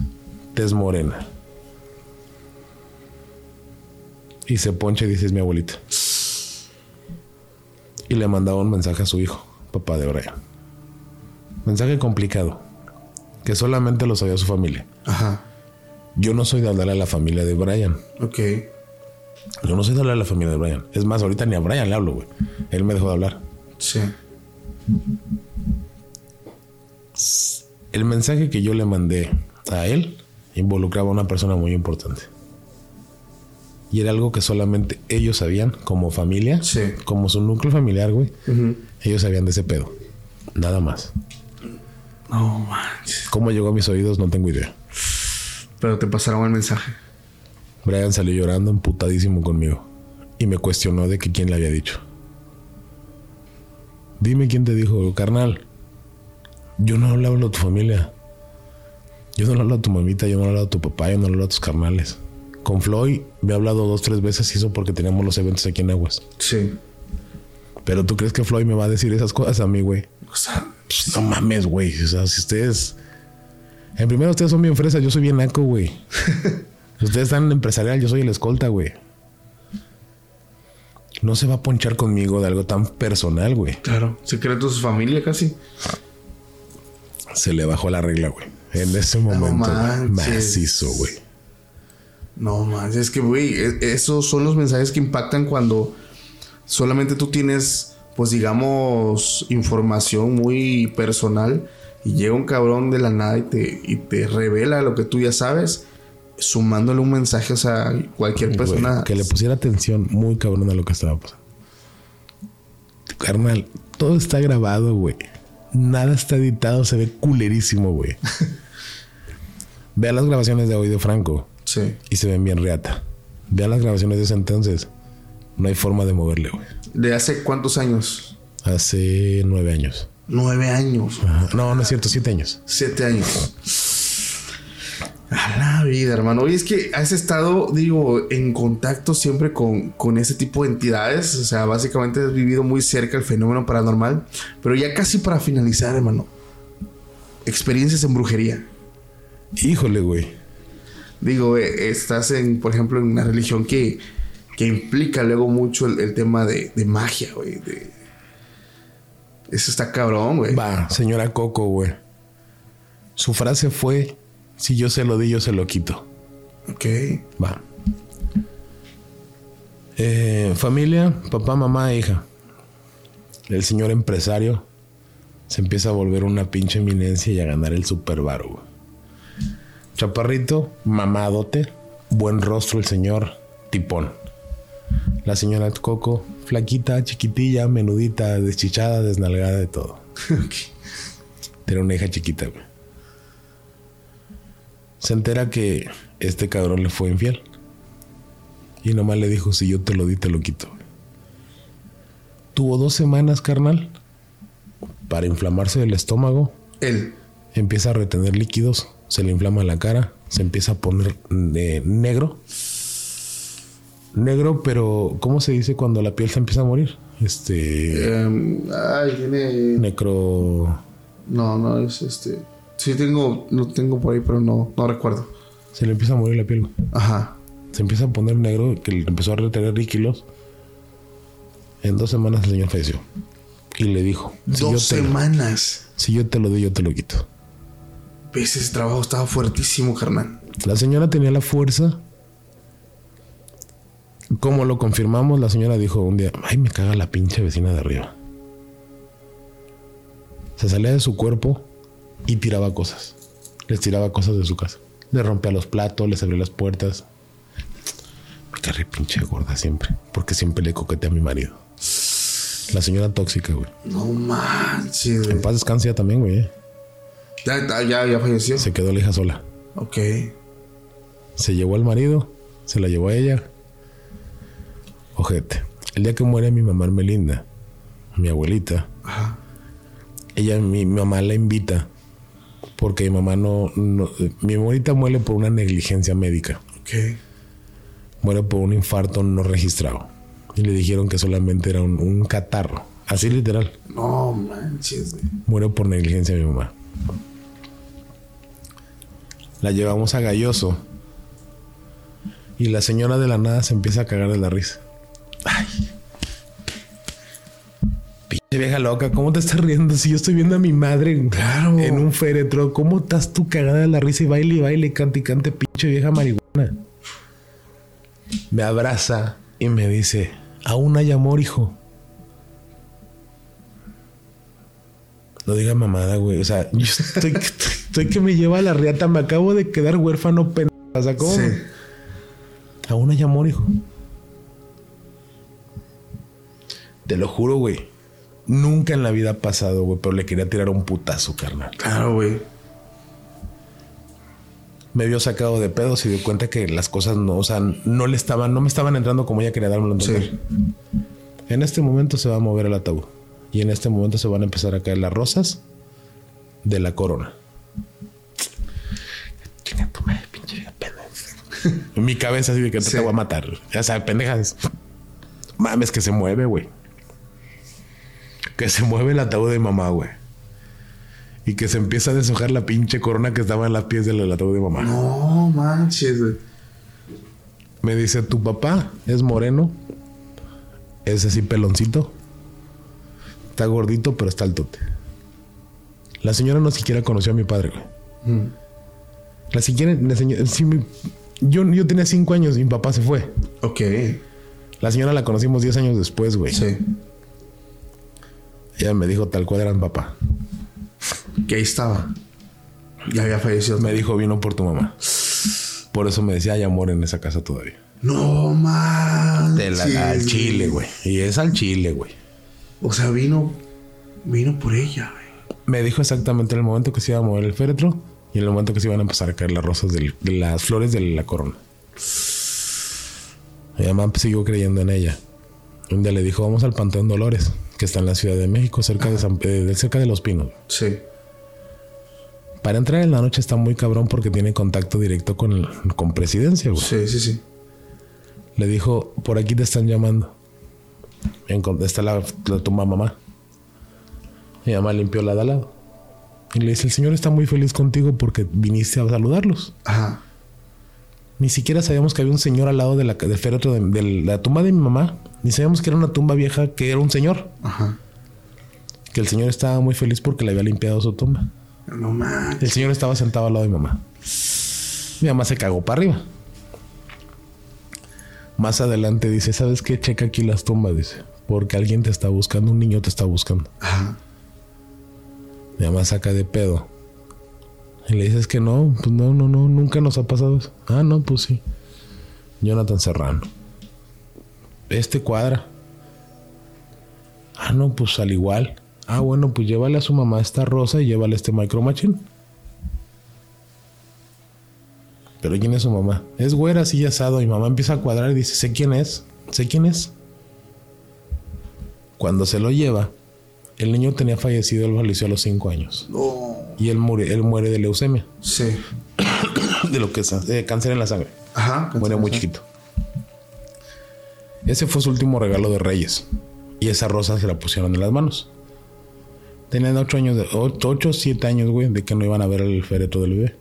tez morena. Y se poncha y dice, es mi abuelita. Y le mandaba un mensaje a su hijo, papá de Brian. Mensaje complicado. Que solamente lo sabía su familia. Ajá. Yo no soy de hablarle a la familia de Brian. Ok. Yo no soy de hablarle a la familia de Brian. Es más, ahorita ni a Brian le hablo, güey. Él me dejó de hablar. Sí. El mensaje que yo le mandé a él involucraba a una persona muy importante. Y era algo que solamente ellos sabían como familia. Sí. Como su núcleo familiar, güey. Ellos sabían de ese pedo. Nada más. No manches. ¿Cómo llegó a mis oídos? No tengo idea. Pero te pasaron el mensaje. Brian salió llorando, emputadísimo conmigo. Y me cuestionó de que quién le había dicho. Dime quién te dijo, carnal. Yo no le hablo a tu familia. Yo no le hablo a tu mamita, yo no hablo a tu papá, yo no hablo a tus carnales. Con Floyd me ha hablado dos, tres veces y eso porque teníamos los eventos aquí en Aguas. Sí. Pero tú crees que Floyd me va a decir esas cosas a mí, güey. O sea, Pues, no mames, güey. O sea, si ustedes. En primero, ustedes son bien fresas, yo soy bien naco, güey. ustedes están en empresarial, yo soy el escolta, güey. No se va a ponchar conmigo de algo tan personal, güey. Claro. Secreto de su familia casi. Se le bajó la regla, güey. En ese momento, manches. macizo, güey. No manches, es que, güey, e- esos son los mensajes que impactan cuando solamente tú tienes, pues digamos, información muy personal y llega un cabrón de la nada y te, y te revela lo que tú ya sabes, sumándole un mensaje, o sea, cualquier Güey, persona. que le pusiera atención muy cabrón a lo que estaba pasando. Carnal, todo está grabado, güey. Nada está editado, se ve culerísimo, güey. Vea las grabaciones de hoy de Franco Sí. y se ven bien reata. Vea las grabaciones de ese entonces. No hay forma de moverle, güey. ¿De hace cuántos años? Hace nueve años. Nueve años. Ajá. No, no es cierto, siete años. Siete años. A la vida, hermano. Y es que has estado, digo, en contacto siempre con, con ese tipo de entidades. O sea, básicamente has vivido muy cerca el fenómeno paranormal. Pero ya casi para finalizar, hermano. Experiencias en brujería. Híjole, güey. Digo, eh, estás en, por ejemplo, en una religión que, que implica luego mucho el, el tema de, de magia, güey. de- Eso está cabrón, güey. Va, señora Coco, güey. Su frase fue: Si yo se lo di, yo se lo quito. Ok. Va. Eh, familia, papá, mamá, e hija. El señor empresario se empieza a volver una pinche eminencia y a ganar el super güey. Chaparrito, mamadote, buen rostro el señor, tipón. La señora Coco, flaquita, chiquitilla, menudita, deschichada, desnalgada de todo. Tiene una hija chiquita, güey. Se entera que este cabrón le fue infiel. Y nomás le dijo, si yo te lo di, te lo quito. Tuvo dos semanas, carnal, para inflamarse del estómago. Él. Empieza a retener líquidos, se le inflama la cara, se empieza a poner eh, negro. Negro, pero ¿cómo se dice cuando la piel se empieza a morir? Este... Em, ay, tiene. Necro... No, no, es este. Sí, tengo. Lo tengo por ahí, pero no, no recuerdo. Se le empieza a morir la piel. Ajá. Se empieza a poner negro, que le empezó a retener líquidos. En dos semanas el señor falleció. Y le dijo, si Dos semanas. si yo te lo doy, yo te lo quito. Ves, ese trabajo estaba fuertísimo, carnal. La señora tenía la fuerza. Como lo confirmamos, la señora dijo un día, ay, me caga la pinche vecina de arriba. Se salía de su cuerpo y tiraba cosas. Les tiraba cosas de su casa. Le rompía los platos, les abría las puertas. Me carré pinche gorda siempre. Porque siempre le coqueteé a mi marido. La señora tóxica, güey. No manches, güey. En paz descanse ya también, güey. eh. Ya, ya, ya, ya falleció. Se quedó la hija sola. Ok. Se llevó al marido, se la llevó a ella. Ojete. El día que muere mi mamá Melinda, mi abuelita, Ajá. ella, mi, mi mamá la invita porque mi mamá no, no- mi abuelita muere por una negligencia médica, Ok. muere por un infarto no registrado y le dijeron que solamente era un, un catarro, así literal, No manches, muere por negligencia mi mamá. La llevamos a Galloso y la señora de la nada se empieza a cagar de la risa. Ay. Pinche vieja loca, ¿cómo te estás riendo? Si yo estoy viendo a mi madre Claro. en un féretro, ¿cómo estás tú cagada de la risa y baile y baile, cante y cante, pinche vieja marihuana? Me abraza y me dice, aún hay amor, hijo. No diga mamada, güey. O sea, yo estoy, estoy que me lleva a la riata. Me acabo de quedar huérfano, pendejo. O sea, ¿cómo? Sí. Aún hay amor, hijo. Te lo juro, güey. Nunca en la vida ha pasado, güey, pero le quería tirar un putazo, carnal. Claro, güey. Me vio sacado de pedo, se dio cuenta que las cosas no, o sea, no le estaban, no me estaban entrando como ella quería entender. Sí. En este momento se va a mover el ataúd. Y en este momento se van a empezar a caer las rosas de la corona. Chinga tu madre, pinche vieja pendeja. En mi cabeza así de que Sí. te voy a matar. Ya sabes, pendejas. Mames que se mueve, güey. Que se mueve el ataúd de mamá, güey. Y que se empieza a deshojar la pinche corona que estaba en las pies del ataúd de mamá. No manches, güey. Me dice, tu papá es moreno. Es así peloncito. Está gordito, pero está altote. La señora no siquiera conoció a mi padre, güey. La siquiera, la señora, sí, mi- yo, yo tenía cinco años y mi papá se fue. Ok. La señora la conocimos 10 años después, güey. Sí. Ella me dijo tal cual era mi papá. Que ahí estaba. Ya había fallecido. Me dijo, vino por tu mamá. Por eso me decía, hay amor en esa casa todavía. No manches. De la, al chile, güey. Y es al chile, güey. O sea, vino. Vino por ella, güey. Me dijo exactamente en el momento que se iba a mover el féretro y en el momento que se iban a empezar a caer las rosas del- de las flores de la corona. Mi mamá siguió creyendo en ella. Un día le dijo, vamos al Panteón Dolores, que está en la Ciudad de México, cerca de, San- eh, cerca de Los Pinos. Sí. Para entrar en la noche está muy cabrón porque tiene contacto directo con, el- con presidencia, güey. Sí, sí, sí. Le dijo, por aquí te están llamando. En, está la, la tumba mamá. Mi mamá limpió la de al lado. Y le dice, el señor está muy feliz contigo porque viniste a saludarlos. Ajá. Ni siquiera sabíamos que había un señor al lado de la, del féretro de, de la tumba de mi mamá. Ni sabíamos que era una tumba vieja, que era un señor. Ajá. Que el señor estaba muy feliz porque le había limpiado su tumba. No manches. El señor estaba sentado al lado de mi mamá. Mi mamá se cagó para arriba. Más adelante dice, ¿sabes qué? Checa aquí las tumbas, dice. Porque alguien te está buscando, un niño te está buscando. Ajá. Mi mamá saca de pedo. Y le dices que no, pues no, no, no, nunca nos ha pasado eso. Ah, no, pues sí. Jonathan Serrano. Este cuadra. Ah, no, pues al igual. Ah, bueno, pues llévale a su mamá esta rosa y llévale este micro machine. Pero ¿quién es su mamá? Es güera, así asado. Y mamá empieza a cuadrar y dice, sé quién es, sé quién es. Cuando se lo lleva, el niño tenía fallecido, él falleció a los 5 años. No. Y él muere, él muere de leucemia, Sí. de lo que es eh, cáncer en la sangre. Ajá. Muere muy chiquito. Ese fue su último regalo de Reyes. Y esa rosa se la pusieron en las manos. Tenían 8 años, de 8 o 7 años, güey, de que no iban a ver el féretro del bebé.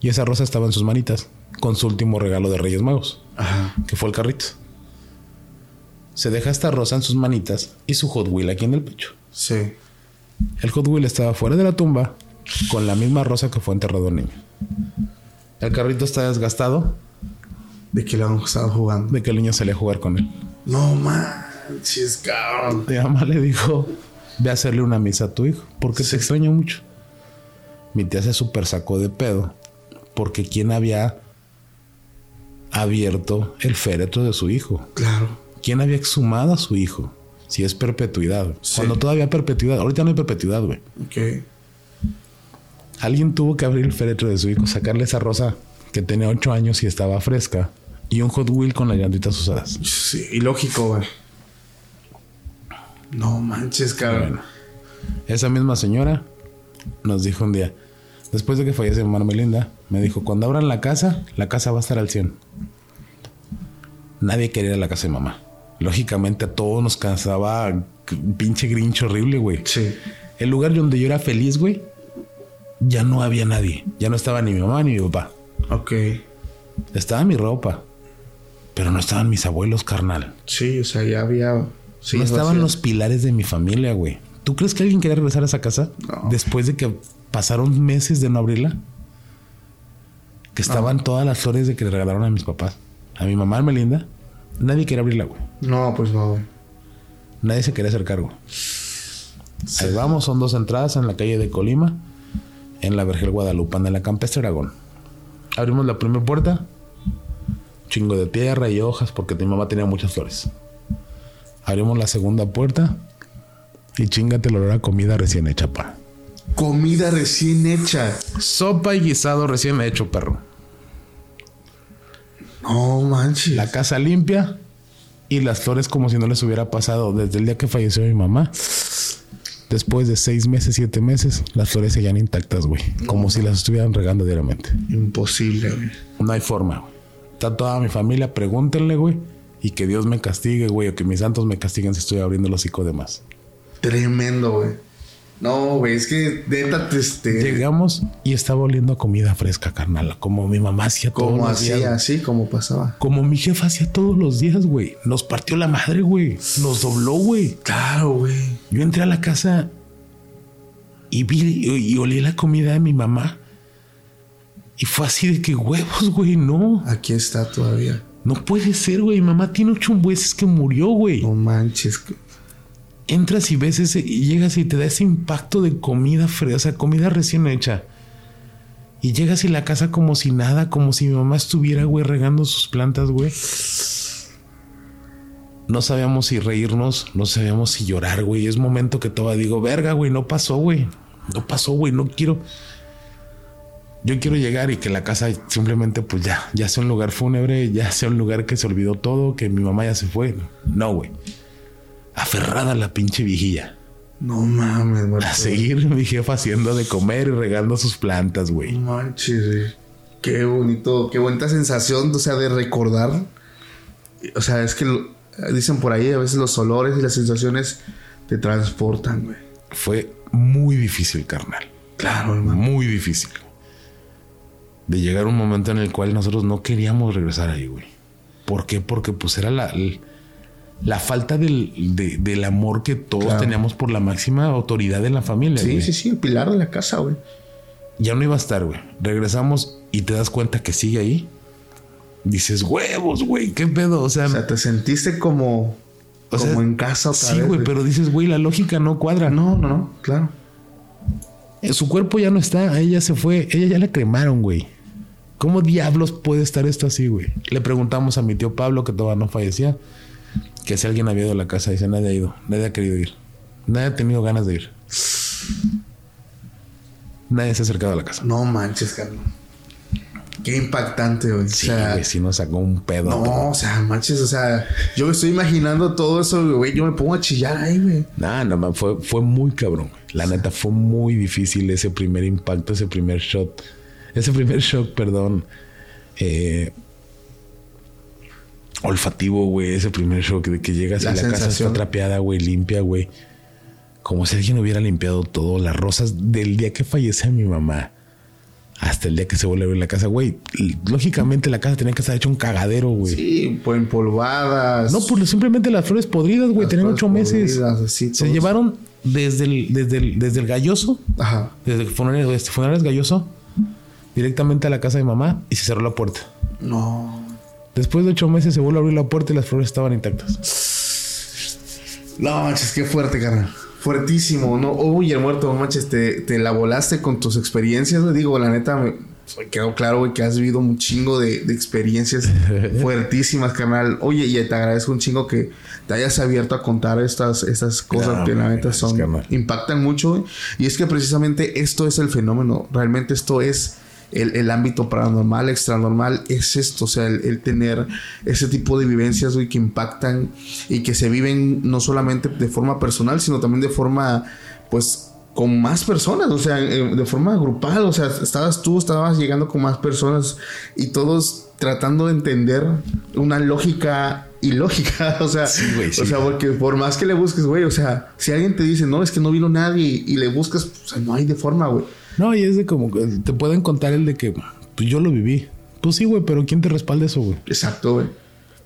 Y esa rosa estaba en sus manitas, con su último regalo de Reyes Magos, Ajá. que fue el carrito. Se deja esta rosa en sus manitas y su Hot Wheel aquí en el pecho. Sí. El Hot Wheel estaba fuera de la tumba con la misma rosa que fue enterrado el niño. El carrito está desgastado De que lo han estado jugando. de que el niño salía a jugar con él. No manches, cabrón. Mi mamá le dijo, ve a hacerle una misa a tu hijo porque te extraña mucho. Mi tía se super sacó de pedo porque quién había abierto el féretro de su hijo. Claro. ¿Quién había exhumado a su hijo? Si es perpetuidad. Sí. Cuando todavía hay perpetuidad. Ahorita no hay perpetuidad, güey. Ok. Alguien tuvo que abrir el féretro de su hijo, sacarle esa rosa que tenía ocho años y estaba fresca y un Hot Wheel con las llantitas usadas. Sí, y lógico, güey. No manches, cabrón. Bueno, esa misma señora nos dijo un día, después de que fallece mi Melinda, me dijo, cuando abran la casa, la casa va a estar al 100. Nadie quería ir a la casa de mamá. Lógicamente a todos nos cansaba un pinche grinch horrible, güey. Sí. El lugar donde yo era feliz, güey, ya no había nadie. Ya no estaba ni mi mamá ni mi papá. Ok. Estaba mi ropa, pero no estaban mis abuelos, carnal. Sí, o sea, ya había. Sí, no estaban vacío. los pilares de mi familia, güey. ¿Tú crees que alguien quería regresar a esa casa No. después de que pasaron meses de no abrirla? Que estaban todas las flores de que le regalaron a mis papás. A mi mamá, Melinda. Nadie quería abrirla, güey. No, pues no, güey. Nadie se quería hacer cargo. Ahí vamos, son dos entradas en la calle de Colima, en la Vergel Guadalupana, en la Campestre Aragón. Abrimos la primera puerta, chingo de tierra y hojas, porque mi mamá tenía muchas flores. Abrimos la segunda puerta y chingate el olor a comida recién hecha, pa. Comida recién hecha. Sopa y guisado recién hecho, perro. No manches. La casa limpia y las flores como si no les hubiera pasado desde el día que falleció mi mamá. Después de seis meses, siete meses, las flores seguían intactas, güey. Como si las estuvieran regando diariamente. Imposible, güey. No hay forma, güey. Está toda mi familia, pregúntenle, güey. Y que Dios me castigue, güey. O que mis santos me castiguen si estoy abriendo el hocico de más. Tremendo, güey. No, güey, es que neta, este. Llegamos y estaba oliendo comida fresca, carnal. Como mi mamá hacía todos Como los días. hacía, así como pasaba. Como mi jefa hacía todos los días, güey. Nos partió la madre, güey. Nos dobló, güey. Claro, güey. Yo entré a la casa y vi y, y olí la comida de mi mamá. Y fue así de que huevos, güey, no. Aquí está todavía. No puede ser, güey. Mamá tiene ocho meses que murió, güey. No manches. Entras y ves ese, y llegas y te da ese impacto de comida fresca, o sea, comida recién hecha. Y llegas y la casa como si nada, como si mi mamá estuviera, güey, regando sus plantas, güey. No sabíamos si reírnos, no sabíamos si llorar, güey. Es momento que todavía digo, verga, güey, no pasó, güey. No pasó, güey, no quiero. Yo quiero llegar y que la casa simplemente, pues ya, ya sea un lugar fúnebre, ya sea un lugar que se olvidó todo, que mi mamá ya se fue. No, güey. Aferrada a la pinche viejilla. No mames, güey. A seguir mi jefa haciendo de comer y regando sus plantas, No güey. manches, güey. Qué bonito, qué bonita sensación, o sea, de recordar. O sea, es que lo- dicen por ahí, a veces los olores y las sensaciones te transportan, güey. Fue muy difícil, carnal. Claro, hermano. Muy difícil. De llegar a un momento en el cual nosotros no queríamos regresar ahí, güey. ¿Por qué? Porque pues era la, la falta del, de- del amor que todos Claro. teníamos por la máxima autoridad de la familia. Sí, güey. sí, sí, el pilar de la casa, güey. Ya no iba a estar, güey. Regresamos y te das cuenta que sigue ahí. Dices, huevos, güey, qué pedo. O sea, O sea, te sentiste como, O como en casa otra sí, vez. güey, pero dices, güey, la lógica no cuadra. No, no, no, claro. Eh, Su cuerpo ya no está, ella se fue, ella ya la cremaron, güey. ¿Cómo diablos puede estar esto así, güey? Le preguntamos a mi tío Pablo, que todavía no fallecía, que si alguien había ido a la casa. Dice, nadie ha ido, nadie ha querido ir. Nadie ha tenido ganas de ir. Nadie se ha acercado a la casa. No manches, Carlos. Qué impactante, güey. Sí, o sea, güey, sí nos sacó un pedo. no, o sea, manches, o sea, yo me estoy imaginando todo eso, güey. Yo me pongo a chillar ahí, güey. No, no, fue, fue muy cabrón. güey. La neta fue muy difícil ese primer impacto, ese primer shot. Ese primer shock, perdón. eh, olfativo, güey. Ese primer shock de que llegas La y la casa sensación. está trapeada, güey, limpia, güey. Como si alguien hubiera limpiado todo. Las rosas del día que fallece mi mamá. Hasta el día que se vuelve a abrir la casa, güey. Lógicamente la casa tenía que estar hecha un cagadero, güey. Sí, pues empolvadas. No, pues simplemente las flores podridas, güey. Tenían ocho meses. así, Se llevaron desde el, desde el, desde el galloso, Ajá. desde el funeral, este, funerales galloso, directamente a la casa de mamá y se cerró la puerta. No. Después de ocho meses se vuelve a abrir la puerta y las flores estaban intactas. No manches, qué fuerte, carnal. Fuertísimo, ¿no? Uy, el muerto, no manches, te, te la volaste con tus experiencias, güey. Digo, la neta, me quedó claro, güey, que has vivido un chingo de, de experiencias fuertísimas, carnal. Oye, y te agradezco un chingo que te hayas abierto a contar estas, estas cosas Claro, que la neta son, carnal. impactan mucho, güey. Y es que precisamente esto es el fenómeno. Realmente esto es el, el ámbito paranormal, extranormal, es esto, o sea, el, el tener ese tipo de vivencias, güey, que impactan y que se viven no solamente de forma personal, sino también de forma, pues, con más personas, o sea, eh, de forma grupal, o sea, estabas tú, estabas llegando con más personas y todos tratando de entender una lógica ilógica, o sea, Sí, güey, sí. o sea, porque por más que le busques, güey, o sea, si alguien te dice, no, es que no vino nadie y le buscas, o sea, no hay de forma, güey. No, y es de como te pueden contar el de que pues yo lo viví. Pues sí, güey, pero ¿quién te respalda eso, güey? Exacto, güey.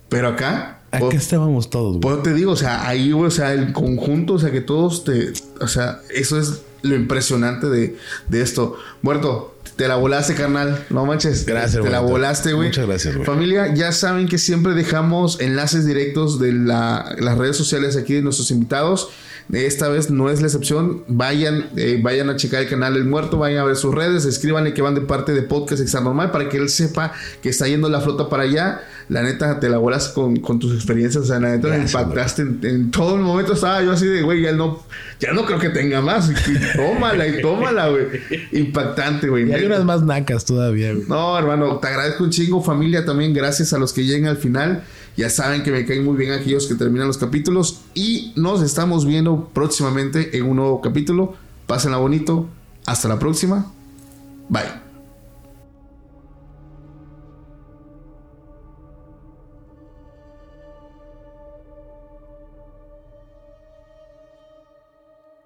Pero acá, Acá estábamos todos, güey. Pues te digo, o sea, ahí, güey, o sea, el conjunto, o sea, que todos te. O sea, eso es lo impresionante de, de esto. Muerto, te la volaste, carnal. No manches. Gracias, Te la volaste, güey. Muchas gracias, güey. Familia, ya saben que siempre dejamos enlaces directos de la- las redes sociales aquí de nuestros invitados. Esta vez no es la excepción. Vayan, eh, vayan a checar el canal El Muerto, vayan a ver sus redes, escríbanle que van de parte de Podcast Extra Normal para que él sepa que está yendo la flota para allá. La neta, te la volas con, con tus experiencias. O sea, la neta, me Gracias, impactaste en, en todo el momento. Estaba yo así de, güey, ya no, ya no creo que tenga más. Y tómala y tómala, güey. Impactante, güey. Y hay unas más nacas todavía, güey. No, hermano, te agradezco un chingo, familia, también gracias a los que lleguen al final. Ya saben que me caen muy bien aquellos que terminan los capítulos y nos estamos viendo próximamente en un nuevo capítulo. Pásenla bonito. Hasta la próxima. Bye.